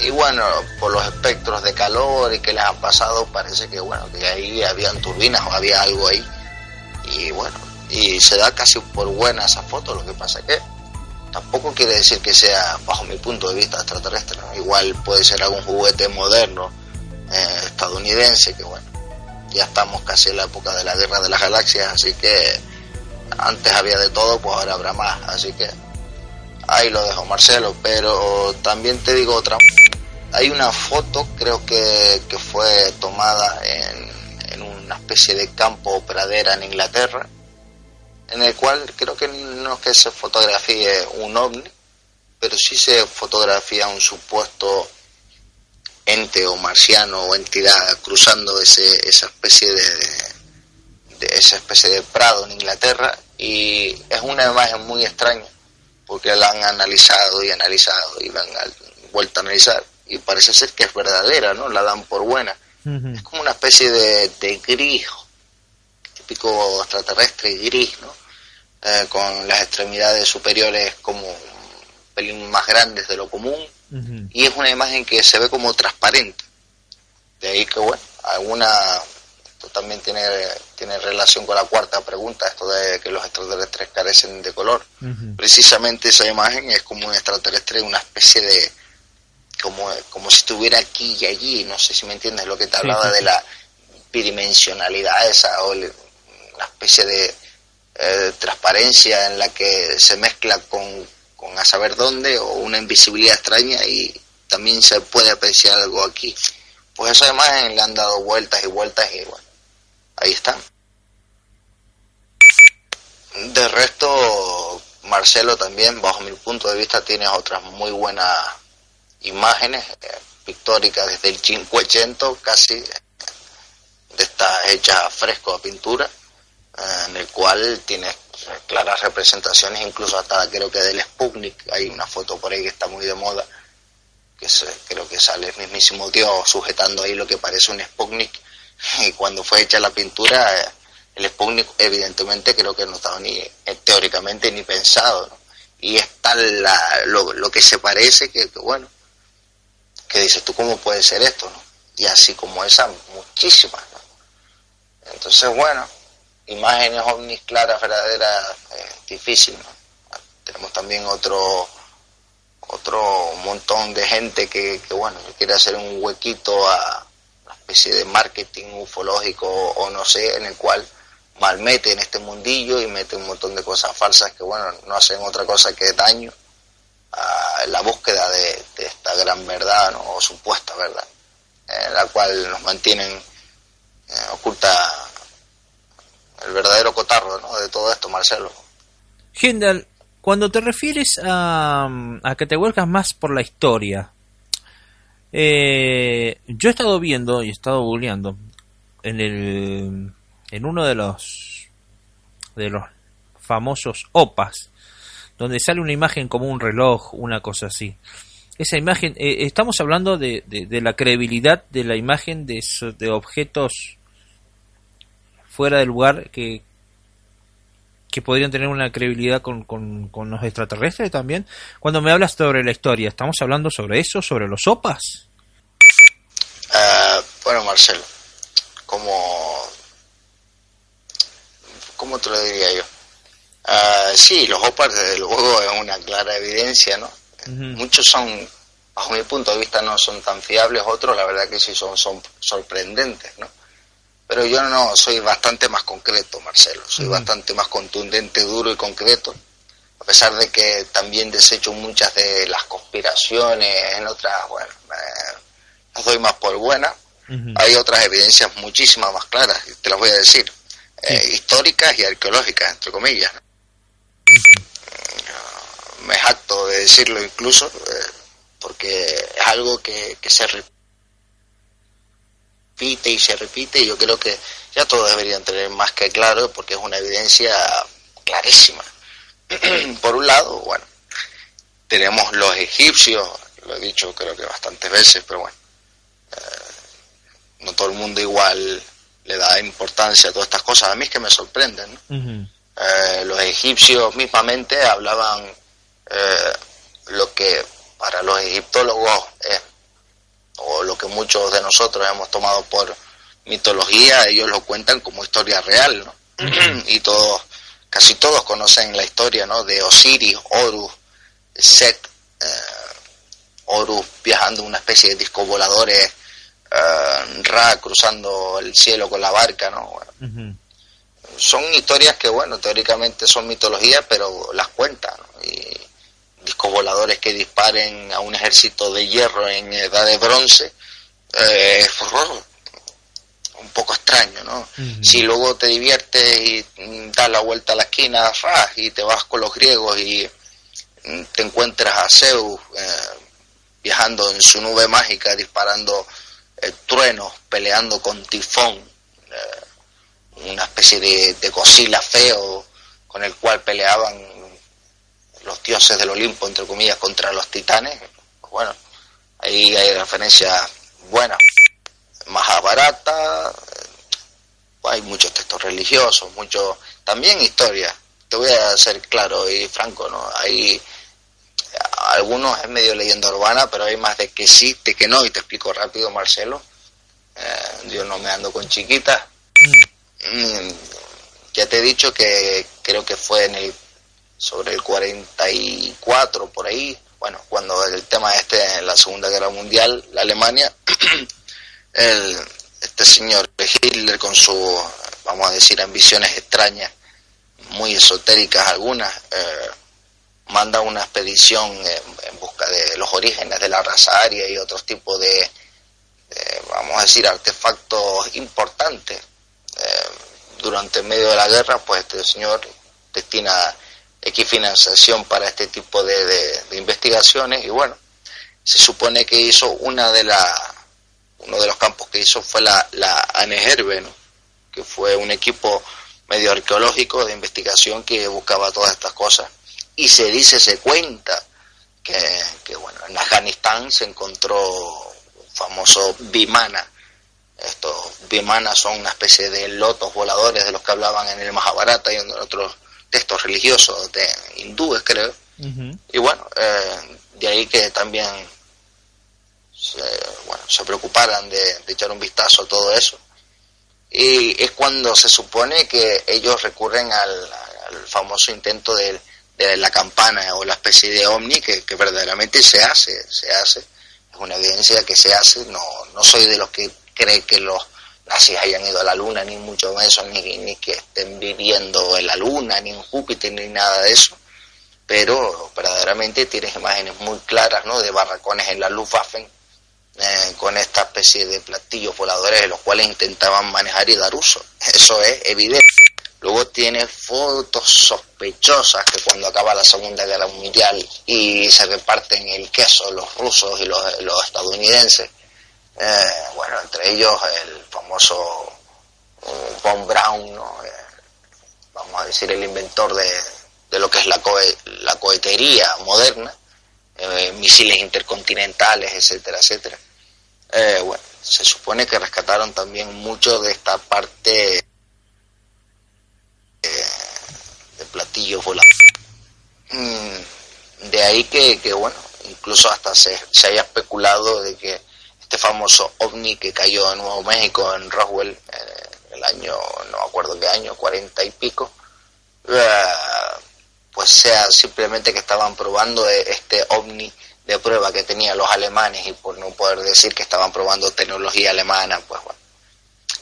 y bueno, por los espectros de calor y que les han pasado, parece que bueno, que ahí habían turbinas o había algo ahí. Y bueno, y se da casi por buena esa foto, lo que pasa que tampoco quiere decir que sea, bajo mi punto de vista, extraterrestre. Igual puede ser algún juguete moderno eh, estadounidense, que bueno, ya estamos casi en la época de la guerra de las galaxias, así que antes había de todo, pues ahora habrá más, así que ahí lo dejo Marcelo, pero también te digo otra, hay una foto, creo que, que fue tomada en, en una especie de campo o pradera en Inglaterra, en el cual creo que no es que se fotografíe un ovni, pero sí se fotografía un supuesto ente o marciano o entidad cruzando ese, esa especie de, esa especie de prado en Inglaterra y es una imagen muy extraña porque la han analizado y analizado y la han vuelto a analizar y parece ser que es verdadera, ¿no? La dan por buena. Es como una especie de, de gris, típico extraterrestre gris, ¿no? Eh, con las extremidades superiores como un pelín más grandes de lo común y es una imagen que se ve como transparente. De ahí que, bueno, alguna, esto también tiene, tiene relación con la cuarta pregunta, esto de que los extraterrestres carecen de color. Precisamente esa imagen es como un extraterrestre, una especie de, como, como si estuviera aquí y allí, no sé si me entiendes lo que te hablaba de la bidimensionalidad esa, o una especie de eh, transparencia en la que se mezcla con con a saber dónde o una invisibilidad extraña y también se puede apreciar algo aquí. Pues esa imagen le han dado vueltas y vueltas y bueno, ahí están. De resto, Marcelo también, bajo mi punto de vista, tiene otras muy buenas imágenes eh, pictóricas desde el 580 casi, de estas hechas a fresco a pintura, eh, en el cual tiene claras representaciones, incluso hasta creo que del Sputnik, hay una foto por ahí que está muy de moda, que creo que sale el mismísimo Dios sujetando ahí lo que parece un Sputnik, y cuando fue hecha la pintura, eh, el Sputnik evidentemente creo que no estaba ni teóricamente ni pensado, y es tal lo, que se parece que, bueno, que dices tú cómo puede ser esto, ¿no? Y así como esa, muchísimas, Entonces, bueno, imágenes ovnis claras, verdaderas, eh, difícil, Tenemos también otro otro montón de gente que, que, bueno, quiere hacer un huequito a una especie de marketing ufológico o no sé, en el cual malmete en este mundillo y mete un montón de cosas falsas que, bueno, no hacen otra cosa que daño a la búsqueda de, esta gran verdad, o supuesta verdad, en la cual nos mantienen eh, oculta el verdadero cotarro ¿no? de todo esto, Marcelo. Hindel, cuando te refieres a, a que te vuelcas más por la historia, eh, yo he estado viendo y he estado googleando en el en uno de los de los famosos OPAs donde sale una imagen como un reloj, una cosa así. Esa imagen, eh, estamos hablando de, de, la credibilidad de la imagen de, de objetos fuera del lugar que, que podrían tener una credibilidad con, con, con, los extraterrestres también. Cuando me hablas sobre la historia, ¿estamos hablando sobre eso, sobre los OPAs? Uh, bueno, Marcelo, como ¿cómo te lo diría yo? Uh, sí, los OPAs desde luego es una clara evidencia, ¿no? Muchos son, bajo mi punto de vista, no son tan fiables, otros la verdad que sí son, son sorprendentes, ¿no? Pero yo no soy bastante más concreto, Marcelo, soy bastante más contundente, duro y concreto, a pesar de que también desecho muchas de las conspiraciones, en otras, bueno, las doy más por buenas. Hay otras evidencias muchísimas más claras, te las voy a decir. Eh, históricas y arqueológicas, entre comillas. Me jacto de decirlo incluso, eh, porque es algo que, se repite y se repite y yo creo que ya todos deberían tener más que claro porque es una evidencia clarísima. [clears throat] Por un lado, bueno, tenemos los egipcios, lo he dicho creo que bastantes veces, pero bueno, eh, no todo el mundo igual le da importancia a todas estas cosas. A mí es que me sorprenden. Eh, los egipcios mismamente hablaban eh, lo que para los egiptólogos es, o lo que muchos de nosotros hemos tomado por mitología, ellos lo cuentan como historia real, ¿no? y todos, casi todos conocen la historia, ¿no? De Osiris, Horus, Set, eh, Horus viajando una especie de discos voladores uh, Ra cruzando el cielo con la barca, ¿no? Son historias que, bueno, teóricamente son mitología, pero las cuentan, Y discos voladores que disparen a un ejército de hierro en edad de bronce, eh, un poco extraño, ¿no? Si luego te diviertes y das la vuelta a la esquina, y te vas con los griegos y te encuentras a Zeus eh, viajando en su nube mágica, disparando truenos peleando con tifón, eh, una especie de, de feo con el cual peleaban los dioses del Olimpo, entre comillas, contra los titanes. Bueno, ahí hay referencias buenas, eh, hay muchos textos religiosos, mucho también historia. Te voy a ser claro y franco, ¿no? Hay algunos es medio leyenda urbana, pero hay más de que sí, de que no, y te explico rápido, Marcelo. Eh, yo no me ando con chiquitas. Mm, ya te he dicho que creo que fue en el sobre el 44 por ahí, bueno, cuando el tema este en la Segunda Guerra Mundial, la Alemania, [clears throat] el, este señor Hitler con su, vamos a decir, ambiciones extrañas, muy esotéricas algunas, eh, manda una expedición en, busca de los orígenes de la raza aria y otros tipos de, vamos a decir, artefactos importantes. Eh, durante el medio de la guerra, pues este señor destina equifinanciación para este tipo de, investigaciones y bueno, se supone que hizo una de las uno de los campos que hizo fue la, la ANEGERBE, que fue un equipo medio arqueológico de investigación que buscaba todas estas cosas. Y se dice, se cuenta que, que bueno, en Afganistán se encontró un famoso Vimana. Estos Vimanas son una especie de lotos voladores de los que hablaban en el Mahabharata y en otros textos religiosos de hindúes, creo. Y bueno, eh, de ahí que también se, bueno, se preocuparan de, echar un vistazo a todo eso. Y es cuando se supone que ellos recurren al, famoso intento de, la campana o la especie de ovni que, verdaderamente se hace, se hace. Es una evidencia que se hace. No, no soy de los que cree que los nazis hayan ido a la luna, ni mucho menos, ni, ni que estén viviendo en la luna, ni en Júpiter, ni nada de eso. Pero verdaderamente tienes imágenes muy claras ¿no? de barracones en la Luftwaffe eh, con esta especie de platillos voladores de los cuales intentaban manejar y dar uso. Eso es evidente. Luego tiene fotos sospechosas que cuando acaba la Segunda Guerra Mundial y se reparten el queso los rusos y los, los estadounidenses, eh, bueno, entre ellos el famoso eh, Von Braun, eh, vamos a decir el inventor de, de lo que es la, la cohetería moderna, misiles intercontinentales, etcétera, etcétera. bueno, se supone que rescataron también mucho de esta parte de platillos voladores. Mm, de ahí que, que, bueno, incluso hasta se, se haya especulado de que este famoso ovni que cayó en Nuevo México, en Roswell, en el año, no me acuerdo qué año, cuarenta y pico, eh, pues sea simplemente que estaban probando este ovni de prueba que tenían los alemanes y por no poder decir que estaban probando tecnología alemana, pues bueno,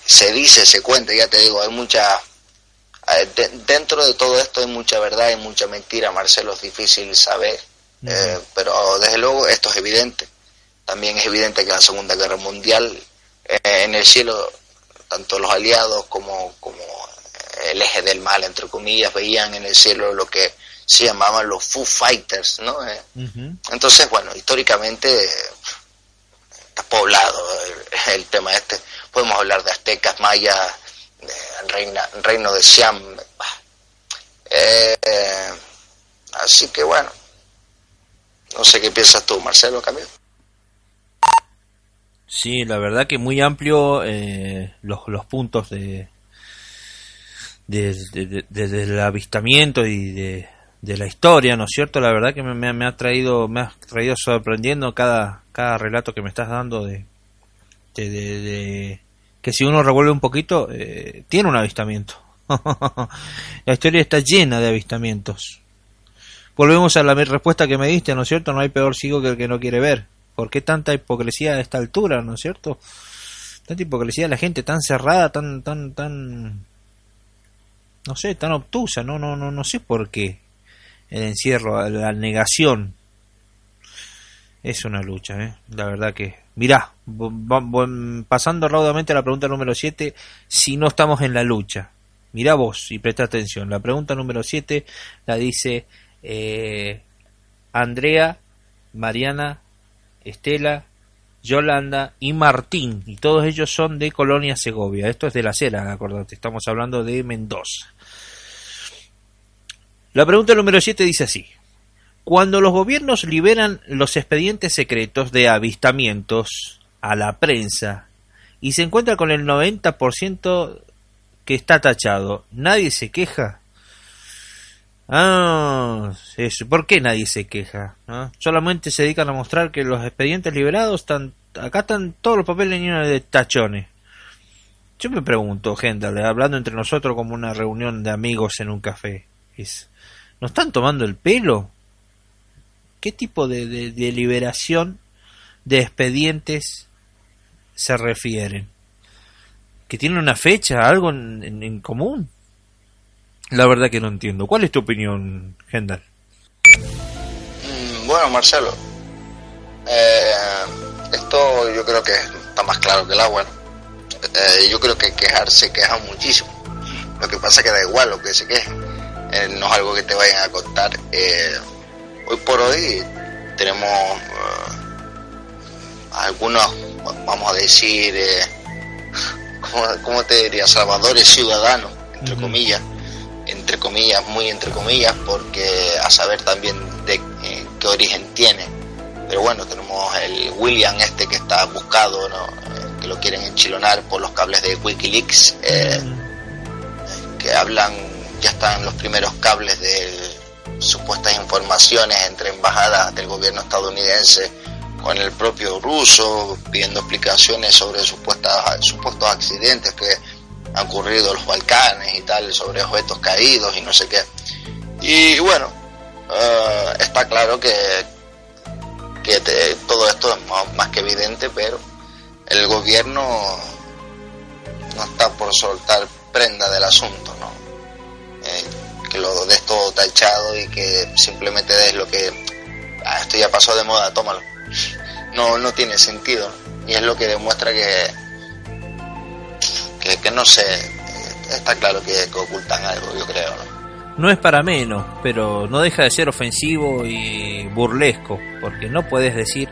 se dice, se cuenta, ya te digo, hay mucha, eh, dentro de todo esto hay mucha verdad y mucha mentira, Marcelo, es difícil saber, eh, pero desde luego esto es evidente también es evidente que en la Segunda Guerra Mundial, eh, en el cielo, tanto los aliados como, como el eje del mal, entre comillas, veían en el cielo lo que se llamaban los Foo Fighters, ¿no? Eh, entonces, bueno, históricamente está poblado el, tema este. Podemos hablar de aztecas, mayas, de reina, reino de Siam. Eh, así que bueno, no sé qué piensas tú, Marcelo Camilo. Sí, la verdad que muy amplio eh, los, los puntos de desde de, avistamiento y de, la historia, ¿no es cierto? La verdad que me, me, ha traído me ha traído sorprendiendo cada cada relato que me estás dando de de, que si uno revuelve un poquito eh, tiene un avistamiento. [laughs] la historia está llena de avistamientos. Volvemos a la respuesta que me diste, ¿no es cierto? No hay peor ciego que el que no quiere ver. ¿Por qué tanta hipocresía a esta altura, no es cierto? Tanta hipocresía de la gente tan cerrada, tan, tan, tan, no sé, tan obtusa, no, no, no, no sé por qué. El encierro, la negación, es una lucha, ¿eh? La verdad que, mirá, pasando raudamente a la pregunta número 7, si no estamos en la lucha. Mirá vos y presta atención. La pregunta número 7 la dice eh, Andrea Mariana Estela, Yolanda y Martín, y todos ellos son de Colonia Segovia. Esto es de la Cera, acordate, estamos hablando de Mendoza. La pregunta número 7 dice así. Cuando los gobiernos liberan los expedientes secretos de avistamientos a la prensa y se encuentra con el 90% que está tachado, ¿nadie se queja? Ah, eso. ¿por qué nadie se queja? Solamente se dedican a mostrar que los expedientes liberados están, acá están todos los papeles llenos de tachones. Yo me pregunto, gente, hablando entre nosotros como una reunión de amigos en un café, es, ¿nos están tomando el pelo? ¿Qué tipo de, de, liberación de expedientes se refieren? ¿Que tienen una fecha, algo en común? La verdad que no entiendo. ¿Cuál es tu opinión, Gendal? Mm, bueno, Marcelo, eh, esto yo creo que está más claro que el agua. Eh, yo creo que quejarse queja muchísimo. Lo que pasa es que da igual lo que se queje. Eh, no es algo que te vayan a contar. hoy por hoy tenemos algunos, vamos a decir, [laughs] ¿cómo, te diría? Salvadores ciudadanos, entre comillas entre comillas, muy entre comillas, porque a saber también de qué origen tiene. Pero bueno, tenemos el William este que está buscado, que lo quieren enchilonar por los cables de Wikileaks, eh, que hablan, ya están los primeros cables de supuestas informaciones entre embajadas del gobierno estadounidense con el propio ruso, pidiendo explicaciones sobre supuestas, supuestos accidentes que han ocurrido los Balcanes y tal, sobre objetos caídos y no sé qué. Y bueno, eh, está claro que, que todo esto es más, que evidente, pero el gobierno no está por soltar prenda del asunto, ¿no? Eh, que lo des todo tachado y que simplemente des lo que ah, esto ya pasó de moda, tómalo. No, no tiene sentido. Y es lo que demuestra que, que, no sé, está claro que, ocultan algo, yo creo. ¿no? no es para menos, pero no deja de ser ofensivo y burlesco, porque no puedes decir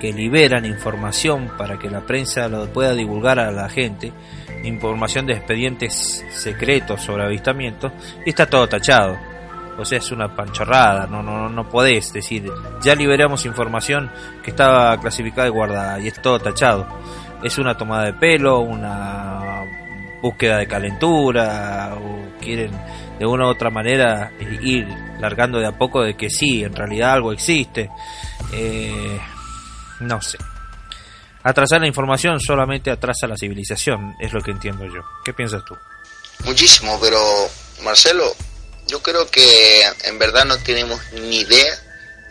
que liberan información para que la prensa lo pueda divulgar a la gente, información de expedientes secretos sobre avistamientos, y está todo tachado. O sea, es una panchorrada, no, no, no podés decir, ya liberamos información que estaba clasificada y guardada, y es todo tachado. Es una tomada de pelo, una búsqueda de calentura o quieren de una u otra manera ir largando de a poco de que sí, en realidad algo existe. Eh, no sé. Atrasar la información solamente atrasa la civilización, es lo que entiendo yo. ¿Qué piensas tú? Muchísimo, pero Marcelo, yo creo que en verdad no tenemos ni idea,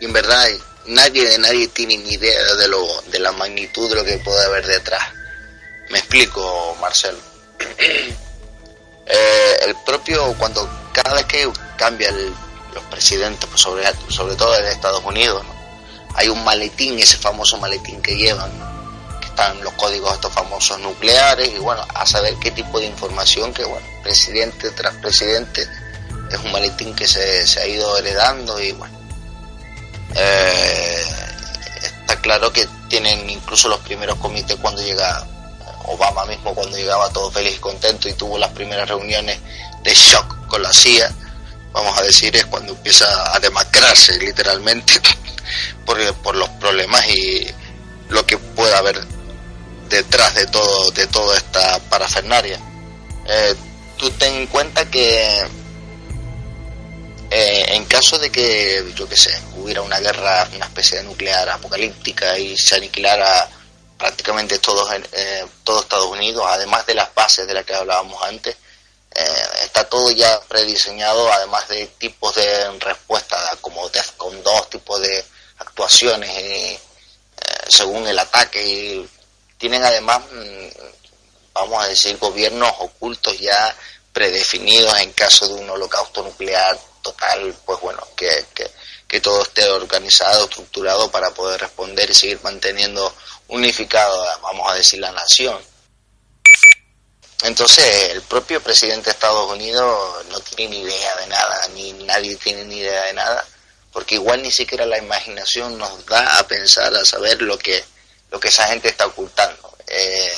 y en verdad nadie de nadie tiene ni idea de, lo, de la magnitud de lo que puede haber detrás. Me explico, Marcelo eh, el propio, cuando cada vez que cambian los presidentes, pues sobre, todo en Estados Unidos, hay un maletín, ese famoso maletín que llevan, que están los códigos estos famosos nucleares, y bueno, a saber qué tipo de información que, bueno, presidente tras presidente, es un maletín que se, se ha ido heredando y bueno. Eh, está claro que tienen incluso los primeros comités cuando llega Obama mismo cuando llegaba todo feliz y contento y tuvo las primeras reuniones de shock con la CIA, vamos a decir, es cuando empieza a demacrarse literalmente [laughs] por, por los problemas y lo que pueda haber detrás de todo de toda esta parafernaria. Eh, tú ten en cuenta que eh, en caso de que, yo qué sé, hubiera una guerra, una especie de nuclear apocalíptica y se aniquilara prácticamente todos, eh, todo Estados Unidos, además de las bases de las que hablábamos antes, eh, está todo ya prediseñado, además de tipos de respuesta como con dos tipos de actuaciones eh, según el ataque. Y tienen además, mm, vamos a decir, gobiernos ocultos ya predefinidos en caso de un holocausto nuclear total, pues bueno, que, que, que todo esté organizado, estructurado para poder responder y seguir manteniendo unificado, vamos a decir, la nación. Entonces, el propio presidente de Estados Unidos no tiene ni idea de nada, ni nadie tiene ni idea de nada, porque igual ni siquiera la imaginación nos da a pensar, a saber lo que, lo que esa gente está ocultando. Eh,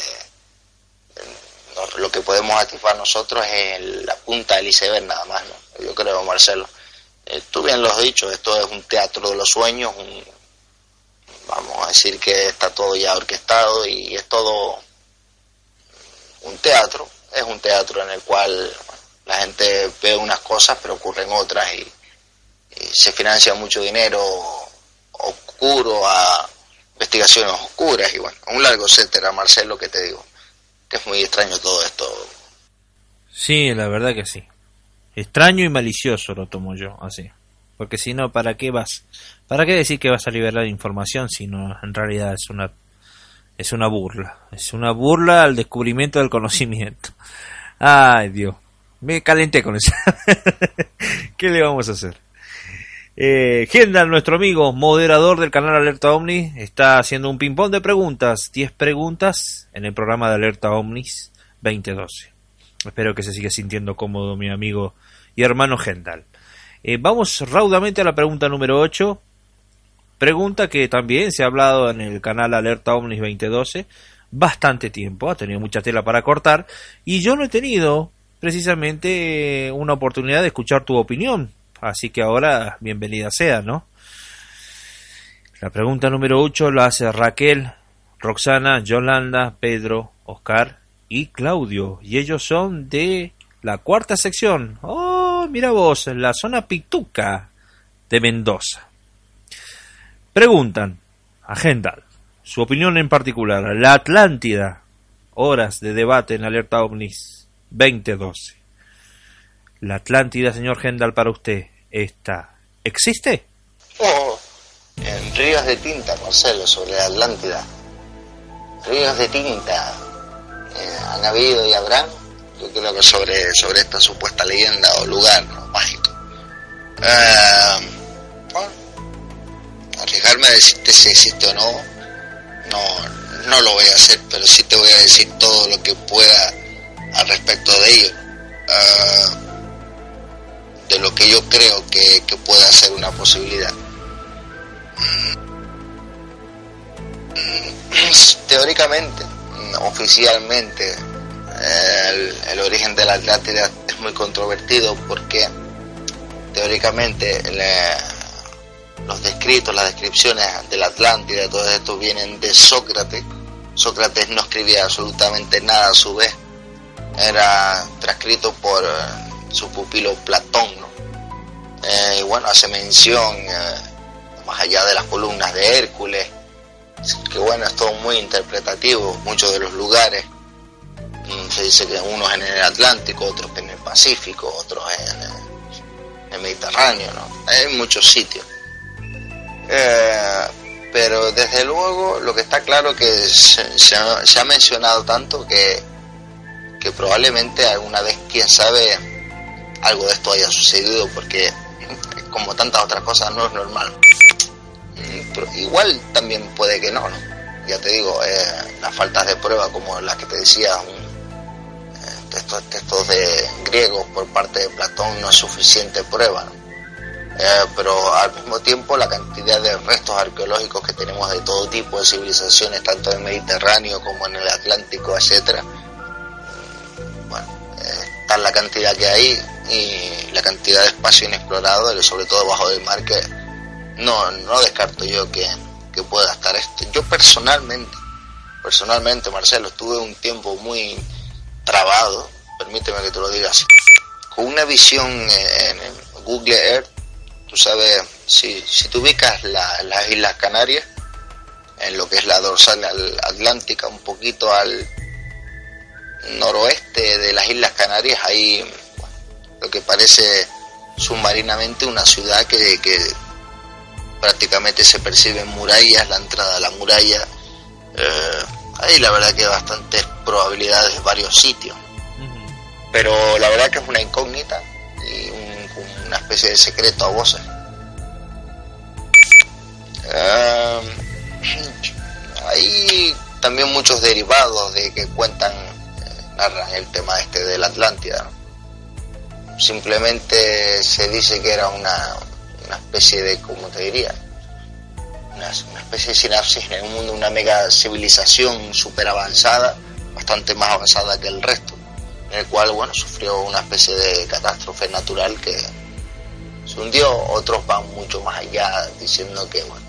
lo que podemos atisbar nosotros es la punta del iceberg nada más, ¿no? Yo creo, Marcelo. Eh, tú bien lo has dicho, esto es un teatro de los sueños, un, vamos a decir que está todo ya orquestado y es todo un teatro, es un teatro en el cual la gente ve unas cosas pero ocurren otras y, se financia mucho dinero oscuro a investigaciones oscuras y bueno, un largo etcétera, Marcelo, que te digo, que es muy extraño todo esto. Sí, la verdad que sí. Extraño y malicioso lo tomo yo, así. Porque si no, ¿para qué vas? ¿Para qué decir que vas a liberar información si no en realidad es una es una burla? Es una burla al descubrimiento del conocimiento. Ay, Dios. Me calenté con eso. [laughs] ¿Qué le vamos a hacer? Eh, Gendal, nuestro amigo, moderador del canal Alerta Omni, está haciendo un ping-pong de preguntas. 10 preguntas en el programa de Alerta Omnis 2012. Espero que se siga sintiendo cómodo mi amigo y hermano Gendal. Eh, vamos raudamente a la pregunta número 8. Pregunta que también se ha hablado en el canal Alerta Omnis 2012 bastante tiempo, ha tenido mucha tela para cortar y yo no he tenido precisamente una oportunidad de escuchar tu opinión Así que ahora, bienvenida sea, ¿no? La pregunta número 8 la hace Raquel, Roxana, Yolanda, Pedro, Oscar y Claudio. Y ellos son de la cuarta sección. Oh, mira vos, en la zona Pituca de Mendoza. Preguntan a Gendal su opinión en particular. La Atlántida. Horas de debate en Alerta OVNIS 2012. La Atlántida, señor Gendal, para usted esta existe? Oh, en ríos de tinta, Marcelo, sobre la Atlántida. Ríos de tinta eh, han habido y habrán, yo creo que sobre, sobre esta supuesta leyenda o lugar mágico. Eh, bueno, arriesgarme a decirte si existe o no, no, no lo voy a hacer, pero sí te voy a decir todo lo que pueda al respecto de ello. Eh, de lo que yo creo que, que pueda ser una posibilidad. [clears throat] Teóricamente, oficialmente, el, origen de la Atlántida es muy controvertido porque teóricamente los descritos, las descripciones de la Atlántida, todo esto vienen de Sócrates. Sócrates no escribía absolutamente nada a su vez, era transcrito por su pupilo Platón, ¿no? Eh, y bueno, hace mención, eh, más allá de las columnas de Hércules, que bueno, es todo muy interpretativo, muchos de los lugares, mm, se dice que unos en el Atlántico, otros en el Pacífico, otros en el Mediterráneo, ¿no? Hay muchos sitios. Eh, pero desde luego lo que está claro que se, ha, mencionado tanto que, que probablemente alguna vez, quién sabe, algo de esto haya sucedido porque como tantas otras cosas no es normal. Mm, igual también puede que no, ¿no? Ya te digo, eh, las faltas de prueba como las que te decía, un, eh, textos, de griegos por parte de Platón no es suficiente prueba, ¿no? Eh, pero al mismo tiempo la cantidad de restos arqueológicos que tenemos de todo tipo de civilizaciones, tanto en el Mediterráneo como en el Atlántico, etcétera, bueno, tal la cantidad que hay, y la cantidad de espacio inexplorado, sobre todo bajo del mar, que no, no descarto yo que, que pueda estar este. Yo personalmente, personalmente, Marcelo, estuve un tiempo muy trabado, permíteme que te lo diga con una visión en Google Earth, tú sabes, si, si tú ubicas las Islas Canarias, en lo que es la dorsal atlántica, un poquito al noroeste de las Islas Canarias, hay lo que parece submarinamente una ciudad que, prácticamente se perciben murallas, la entrada a la muralla. Eh, ahí la verdad que hay bastantes probabilidades de varios sitios. Pero la verdad que es una incógnita y una especie de secreto a voces. Hay [clears throat] también muchos derivados de que cuentan, eh, narran el tema este de la Atlántida simplemente se dice que era una, una especie de, ¿cómo te diría? Una, especie de sinapsis en el mundo, una mega civilización súper avanzada, bastante más avanzada que el resto, en el cual, bueno, sufrió una especie de catástrofe natural que se hundió, otros van mucho más allá diciendo que, bueno,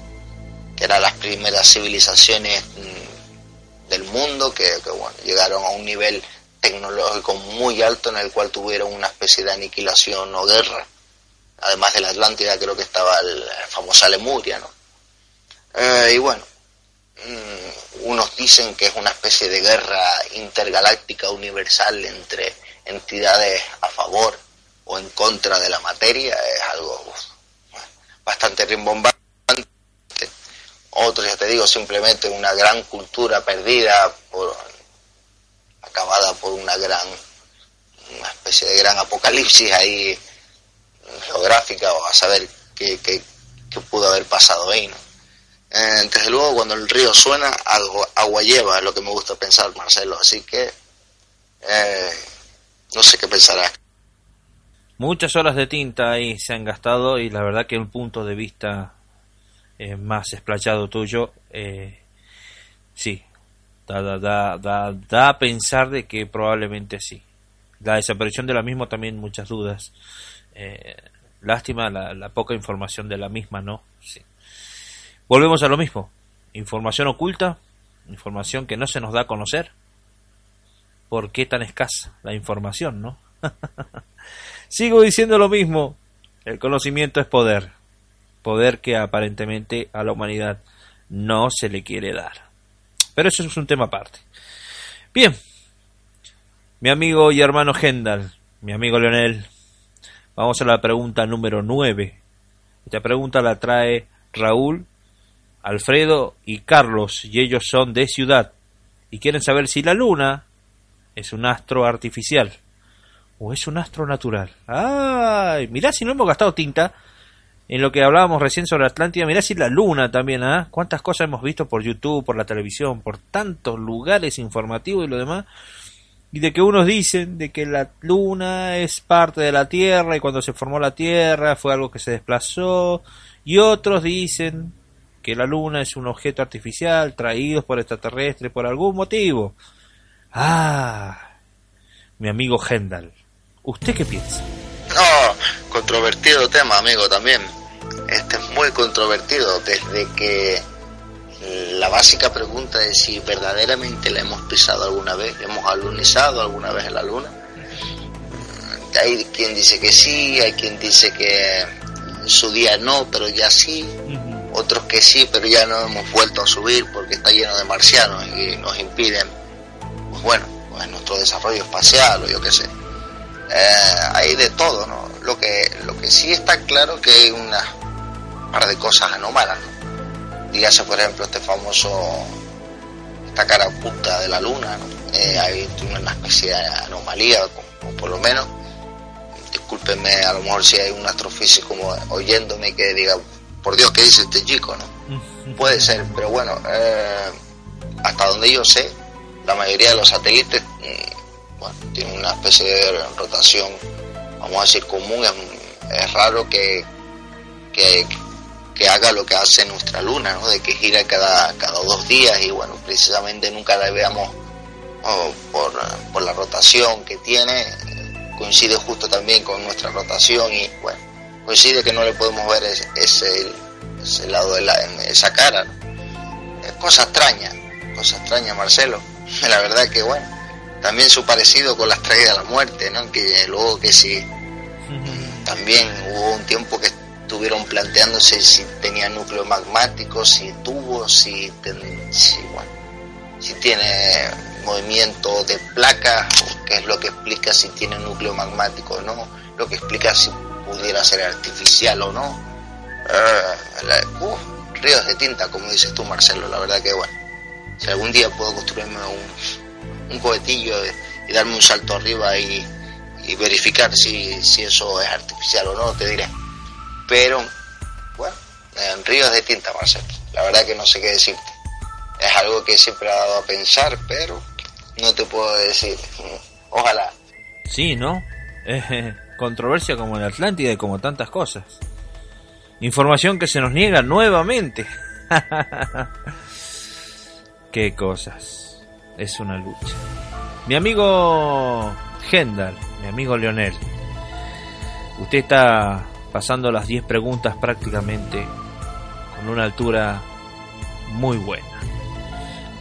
que eran las primeras civilizaciones mm, del mundo que, que bueno, llegaron a un nivel tecnológico muy alto en el cual tuvieron una especie de aniquilación o guerra. Además de la Atlántida creo que estaba la famosa Lemuria, ¿no? Eh, y bueno, mm, unos dicen que es una especie de guerra intergaláctica universal entre entidades a favor o en contra de la materia, es algo bastante rimbombante. Otros, ya te digo, simplemente una gran cultura perdida por acabada por una gran, una especie de gran apocalipsis ahí geográfica o a saber que, que, pudo haber pasado ahí, ¿no? Eh, desde luego, cuando el río suena, algo, agua lleva, es lo que me gusta pensar, Marcelo. Así que eh, no sé qué pensará. Muchas horas de tinta ahí se han gastado y la verdad que un punto de vista eh, más explayado tuyo, eh, sí, da, da, da, da, a pensar de que probablemente sí. La desaparición de la misma también muchas dudas. Eh, lástima la, la, poca información de la misma, ¿no? Sí. Volvemos a lo mismo. Información oculta, información que no se nos da a conocer. ¿Por qué tan escasa la información, no? [laughs] Sigo diciendo lo mismo. El conocimiento es poder. Poder que aparentemente a la humanidad no se le quiere dar. Pero eso es un tema aparte. Bien. Mi amigo y hermano Hendal, mi amigo Leonel, vamos a la pregunta número 9. Esta pregunta la trae Raúl, Alfredo y Carlos, y ellos son de ciudad, y quieren saber si la luna es un astro artificial o es un astro natural. Ay, mirá si no hemos gastado tinta en lo que hablábamos recién sobre Atlántida, mirá si la luna también, ¿ah? Cuántas cosas hemos visto por YouTube, por la televisión, por tantos lugares informativos y lo demás. Y de que unos dicen de que la luna es parte de la Tierra y cuando se formó la Tierra fue algo que se desplazó. Y otros dicen que la luna es un objeto artificial traído por extraterrestres por algún motivo. Ah, mi amigo Hendal. ¿Usted qué piensa? No, controvertido tema, amigo, también. Este es muy controvertido desde que la básica pregunta es si verdaderamente la hemos pisado alguna vez, hemos alunizado alguna vez en la luna. Hay quien dice que sí, hay quien dice que en su día no, pero ya sí. Otros que sí, pero ya no hemos vuelto a subir porque está lleno de marcianos y nos impiden, pues bueno, pues nuestro desarrollo espacial o yo qué sé. Eh, hay de todo, ¿no? Lo que, lo que sí está claro que hay una par de cosas anómalas, ¿no? Dígase, por ejemplo, este famoso, esta cara oculta de la luna, ¿no? Eh, hay una especie de anomalía, o, por lo menos, discúlpenme, a lo mejor si hay un astrofísico oyéndome que diga, por Dios, ¿qué dice este chico, no? [laughs] Puede ser, pero bueno, eh, hasta donde yo sé, la mayoría de los satélites mm, tiene una especie de rotación, vamos a decir, común. Es, raro que, que, haga lo que hace nuestra luna, ¿no? de que gira cada, cada dos días y bueno, precisamente nunca la veamos por, por la rotación que tiene. Coincide justo también con nuestra rotación y bueno, coincide que no le podemos ver ese, ese, lado de la, esa cara. Es cosa extraña, cosa extraña, Marcelo. [laughs] La verdad que bueno también su parecido con las traídas de la muerte, ¿no? Que luego que sí, también hubo un tiempo que estuvieron planteándose si tenía núcleo magmático, si tuvo, si, si, bueno, si tiene movimiento de placas, que es lo que explica si tiene núcleo magmático o no, lo que explica si pudiera ser artificial o no. Uh, ríos de tinta, como dices tú, Marcelo, la verdad que bueno, si algún día puedo construirme un, un cohetillo y darme un salto arriba y, verificar si, si, eso es artificial o no, te diré. Pero, bueno, en ríos de tinta, Marcelo. La verdad que no sé qué decirte. Es algo que siempre ha dado a pensar, pero no te puedo decir. Ojalá. Sí, ¿no? Es controversia como en Atlántida y como tantas cosas. Información que se nos niega nuevamente. [laughs] Qué cosas es una lucha. Mi amigo Hendal, mi amigo Leonel, usted está pasando las 10 preguntas prácticamente con una altura muy buena.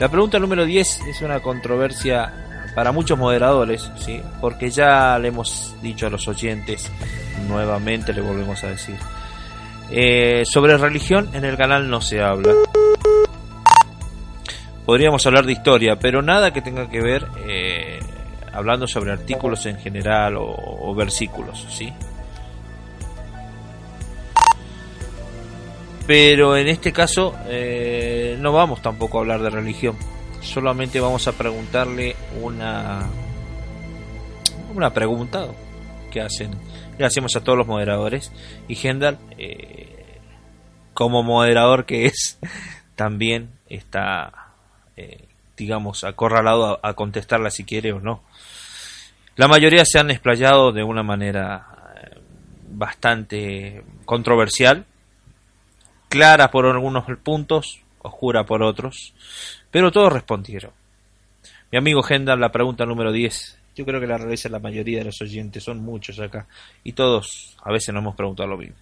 La pregunta número 10 es una controversia para muchos moderadores, ¿sí? porque ya le hemos dicho a los oyentes, nuevamente le volvemos a decir, eh, sobre religión en el canal no se habla podríamos hablar de historia, pero nada que tenga que ver eh, hablando sobre artículos en general o, versículos, ¿sí? Pero en este caso eh, no vamos tampoco a hablar de religión, solamente vamos a preguntarle una una pregunta que hacen Gracias a todos los moderadores. Y Gendal, eh, como moderador que es, [laughs] también está, eh, digamos, acorralado a, contestarla si quiere o no. La mayoría se han explayado de una manera eh, bastante controversial, clara por algunos puntos, oscura por otros, pero todos respondieron. Mi amigo Gendal, la pregunta número 10. Yo creo que la realiza la mayoría de los oyentes, son muchos acá, y todos a veces nos hemos preguntado lo mismo.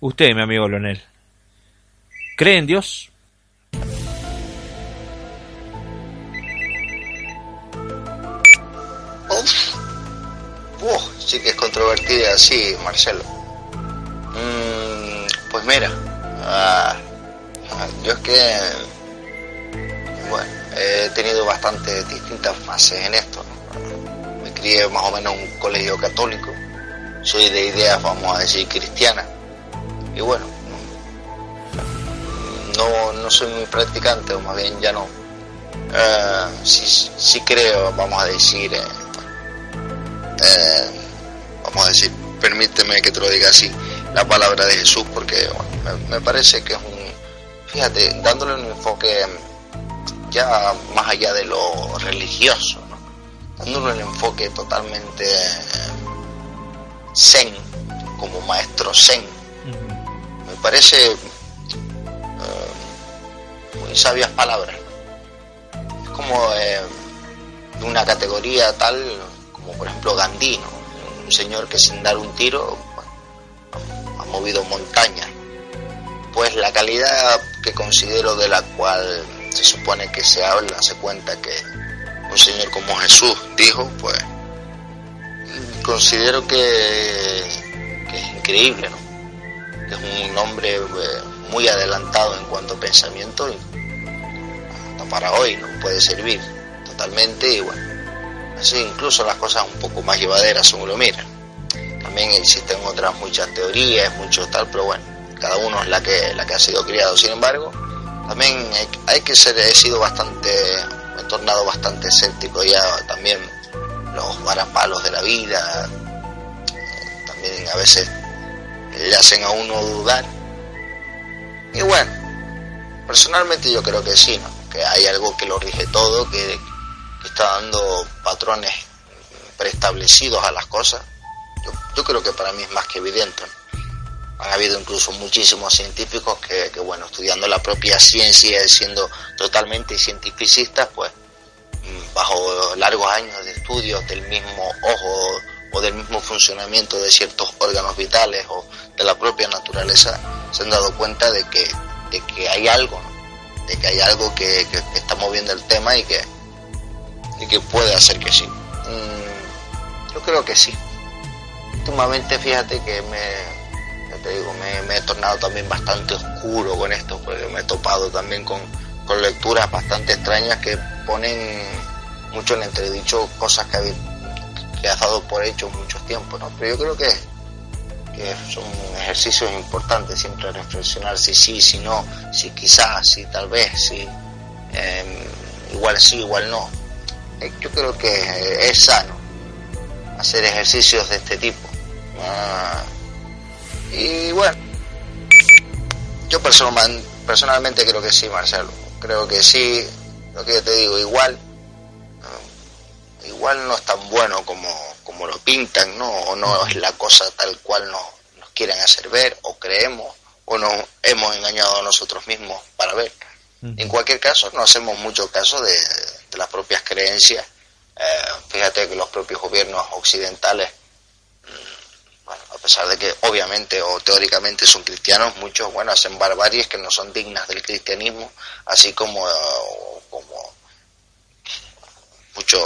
Usted, mi amigo Leonel, ¿cree en Dios? Sí que es controvertida, sí, Marcelo. Mm, pues mira, ah, yo es que, bueno, he tenido bastantes distintas fases en esto. Me crié más o menos en un colegio católico, soy de ideas, vamos a decir, cristianas. Y bueno, no, no soy muy practicante, o más bien ya no. Uh, sí, creo, vamos a decir, eh, eh, vamos a decir, permíteme que te lo diga así, la palabra de Jesús, porque bueno, me, me, parece que es un, fíjate, dándole un enfoque ya más allá de lo religioso, ¿no? dándole un enfoque totalmente zen, como maestro zen. Uh -huh. Me parece uh, muy sabias palabras. Es como eh, de una categoría tal como por ejemplo Gandhi, ¿no? Un señor que sin dar un tiro ha movido montañas. Pues la calidad que considero de la cual se supone que se habla, se cuenta que un señor como Jesús dijo, pues considero que, que es increíble, ¿no? Que es un hombre eh, muy adelantado en cuanto a pensamiento y hasta para hoy no puede servir totalmente y bueno, incluso las cosas un poco más llevaderas según lo miran. También existen otras muchas teorías, muchos tal, pero bueno, cada uno es la que, la que ha sido criado. Sin embargo, también hay, que ser, he sido bastante, me he tornado bastante escéptico ya también los varapalos de la vida, también a veces le hacen a uno dudar. Y bueno, personalmente yo creo que sí, ¿no? que hay algo que lo rige todo, que está dando patrones preestablecidos a las cosas. Yo, yo, creo que para mí es más que evidente. ¿no? han habido incluso muchísimos científicos que, bueno, estudiando la propia ciencia y siendo totalmente cientificistas, pues bajo largos años de estudios del mismo ojo o del mismo funcionamiento de ciertos órganos vitales o de la propia naturaleza, se han dado cuenta de que, de que hay algo, de que hay algo que, está moviendo el tema y que, y que puede hacer que sí. Mm, yo creo que sí. Últimamente fíjate que me, te digo, me, he tornado también bastante oscuro con esto, porque me he topado también con, con lecturas bastante extrañas que ponen mucho en entredicho cosas que, había, que ha dado por hecho mucho tiempo, ¿no? Pero yo creo que, que son ejercicios importantes siempre reflexionar si sí, si no, si quizás, si tal vez, si eh, igual sí, igual no. Eh, yo creo que es sano hacer ejercicios de este tipo. Ah, y bueno, yo personalmente creo que sí, Marcelo. Creo que sí, lo que yo te digo, igual, igual no es tan bueno como, como lo pintan, ¿no? O no es la cosa tal cual nos, nos quieren hacer ver, o creemos, o nos hemos engañado a nosotros mismos para ver. En cualquier caso, no hacemos mucho caso de, las propias creencias. Eh, fíjate que los propios gobiernos occidentales bueno, a pesar de que obviamente o teóricamente son cristianos, muchos, bueno, hacen barbaries que no son dignas del cristianismo, así como, como muchos,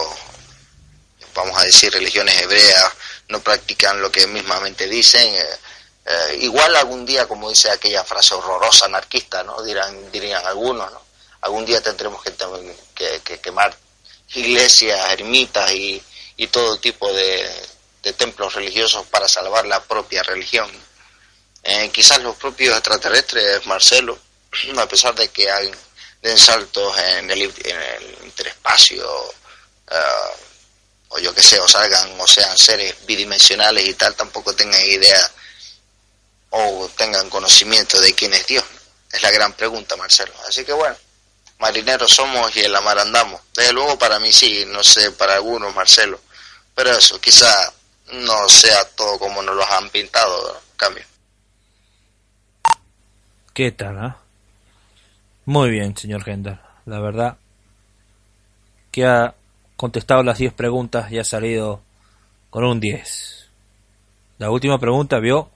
vamos a decir, religiones hebreas no practican lo que mismamente dicen. Eh, eh, igual algún día, como dice aquella frase horrorosa anarquista, ¿no? Dirán, dirían algunos, ¿no? Algún día tendremos que, que, que quemar iglesias, ermitas y, y todo tipo de, de templos religiosos para salvar la propia religión. Eh, quizás los propios extraterrestres, Marcelo, [clears throat] a pesar de que hay den saltos en el, en el interespacio, uh, o yo que sé, o salgan o sean seres bidimensionales y tal, tampoco tengan idea o tengan conocimiento de quién es Dios. Es la gran pregunta, Marcelo. Así que bueno, marineros somos y en la mar andamos. Desde luego para mí sí, no sé, para algunos, Marcelo. Pero eso, quizá no sea todo como nos lo han pintado, cambio. ¿Qué tal, ah? Muy bien, señor Gendal. La verdad que ha contestado las 10 preguntas y ha salido con un 10. La última pregunta, vio,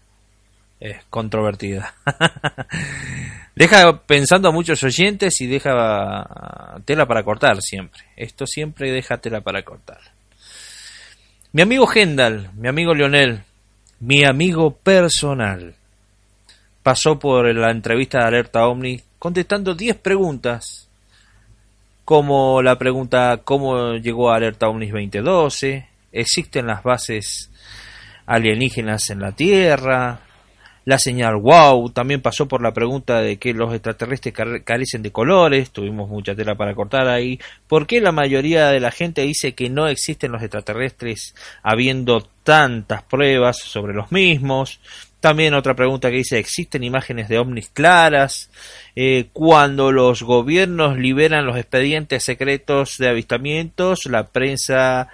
es controvertida. [laughs] deja pensando a muchos oyentes y deja tela para cortar siempre. Esto siempre deja tela para cortar. Mi amigo Gendal, mi amigo Lionel, mi amigo personal, pasó por la entrevista de Alerta Omni contestando 10 preguntas, como la pregunta ¿cómo llegó a Alerta Omnis 2012? ¿Existen las bases alienígenas en la Tierra? La señal wow también pasó por la pregunta de que los extraterrestres carecen de colores, tuvimos mucha tela para cortar ahí. ¿Por qué la mayoría de la gente dice que no existen los extraterrestres habiendo tantas pruebas sobre los mismos? También otra pregunta que dice, ¿existen imágenes de ovnis claras? Eh, cuando los gobiernos liberan los expedientes secretos de avistamientos, la prensa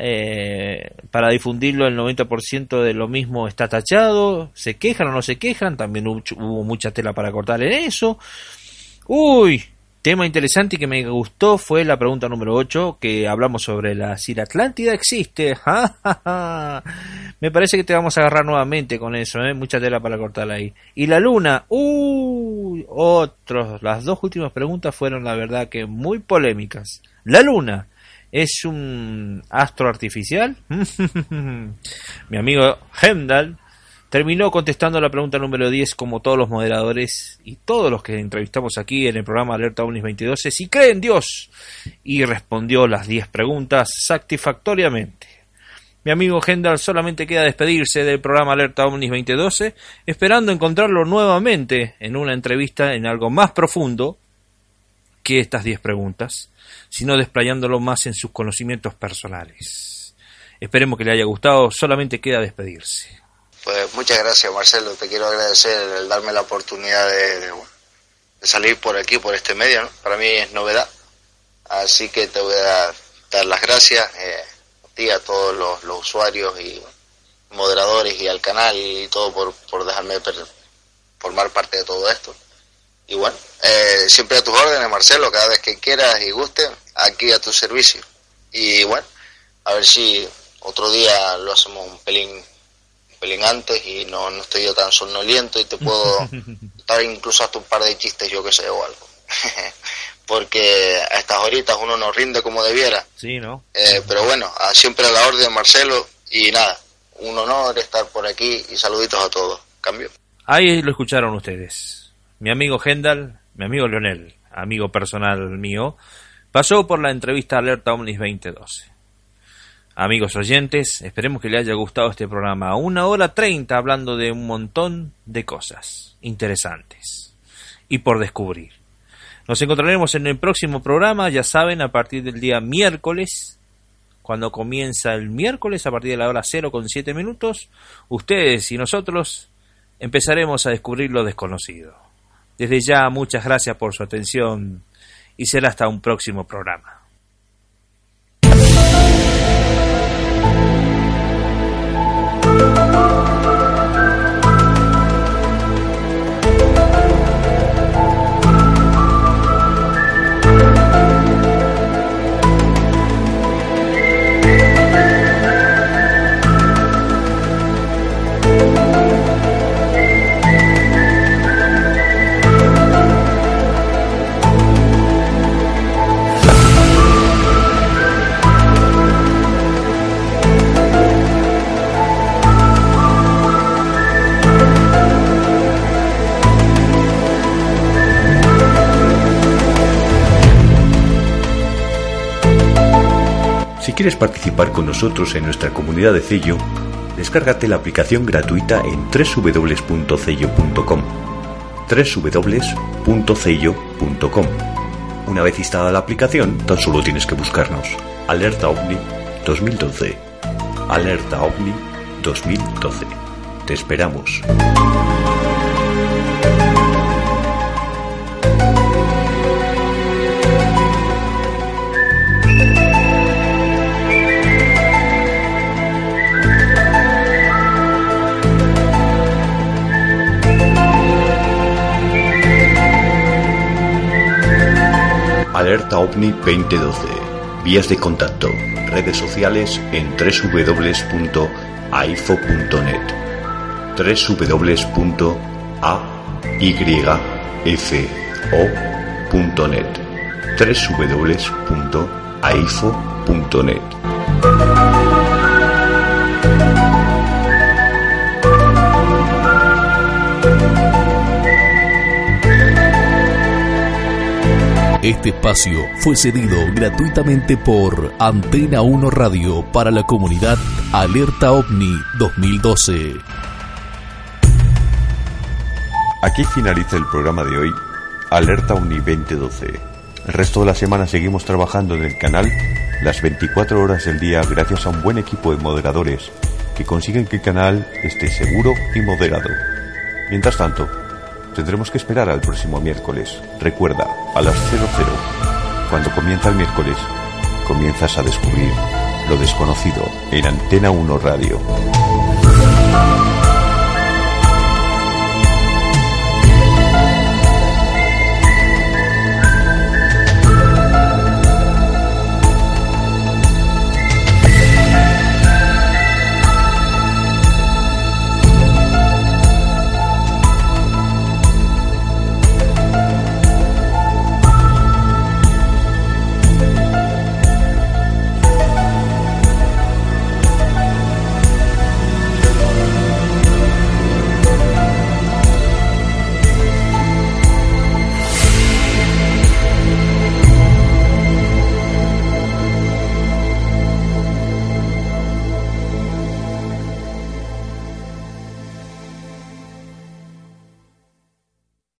eh, para difundirlo el 90% de lo mismo está tachado, se quejan o no se quejan, también hubo mucha tela para cortar en eso. Uy, Tema interesante y que me gustó fue la pregunta número 8, que hablamos sobre la si la Atlántida existe. [laughs] me parece que te vamos a agarrar nuevamente con eso, ¿eh? mucha tela para cortarla ahí. Y la luna, uy, otros. Las dos últimas preguntas fueron la verdad que muy polémicas. La luna, ¿es un astro artificial? [laughs] Mi amigo Hemdal Terminó contestando la pregunta número 10 como todos los moderadores y todos los que entrevistamos aquí en el programa Alerta Unis 22 si cree en Dios y respondió las 10 preguntas satisfactoriamente. Mi amigo Hendal solamente queda despedirse del programa Alerta Omnis 2012, esperando encontrarlo nuevamente en una entrevista en algo más profundo que estas 10 preguntas, sino desplayándolo más en sus conocimientos personales. Esperemos que le haya gustado, solamente queda despedirse. Pues muchas gracias Marcelo, te quiero agradecer el darme la oportunidad de, salir por aquí, por este medio, para mí es novedad, así que te voy a dar las gracias eh, a todos los, usuarios y moderadores y al canal y todo por, por dejarme formar parte de todo esto. Y bueno, eh, siempre a tus órdenes Marcelo, cada vez que quieras y guste, aquí a tu servicio. Y bueno, a ver si otro día lo hacemos un pelín pelín antes y no, no estoy yo tan somnoliento y te puedo [laughs] dar incluso hasta un par de chistes, yo que sé, o algo. [laughs] Porque a estas horitas uno no rinde como debiera. Sí, ¿no? Eh, pero bueno, siempre a la orden, Marcelo, y nada, un honor estar por aquí y saluditos a todos. Cambio. Ahí lo escucharon ustedes. Mi amigo Hendal, mi amigo Leonel, amigo personal mío, pasó por la entrevista Alerta Omnis 2012. Amigos oyentes, esperemos que les haya gustado este programa. Una hora treinta hablando de un montón de cosas interesantes y por descubrir. Nos encontraremos en el próximo programa, ya saben, a partir del día miércoles, cuando comienza el miércoles, a partir de la hora 0 con 7 minutos, ustedes y nosotros empezaremos a descubrir lo desconocido. Desde ya, muchas gracias por su atención y será hasta un próximo programa. Quieres participar con nosotros en nuestra comunidad de Cello, descárgate la aplicación gratuita en www.cello.com. www.cello.com. Una vez instalada la aplicación, tan solo tienes que buscarnos Alerta OVNI 2012. Alerta OVNI 2012. Te esperamos. Alerta OVNI 2012. Vías de contacto. Redes sociales en www.aifo.net. www.ayfo.net. www.aifo.net. Este espacio fue cedido gratuitamente por Antena 1 Radio para la comunidad Alerta OVNI 2012. Aquí finaliza el programa de hoy, Alerta OVNI 2012. El resto de la semana seguimos trabajando en el canal las 24 horas del día gracias a un buen equipo de moderadores que consiguen que el canal esté seguro y moderado. Mientras tanto, tendremos que esperar al próximo miércoles. Recuerda, a las 00. Cuando comienza el miércoles, comienzas a descubrir lo desconocido en Antena 1 Radio.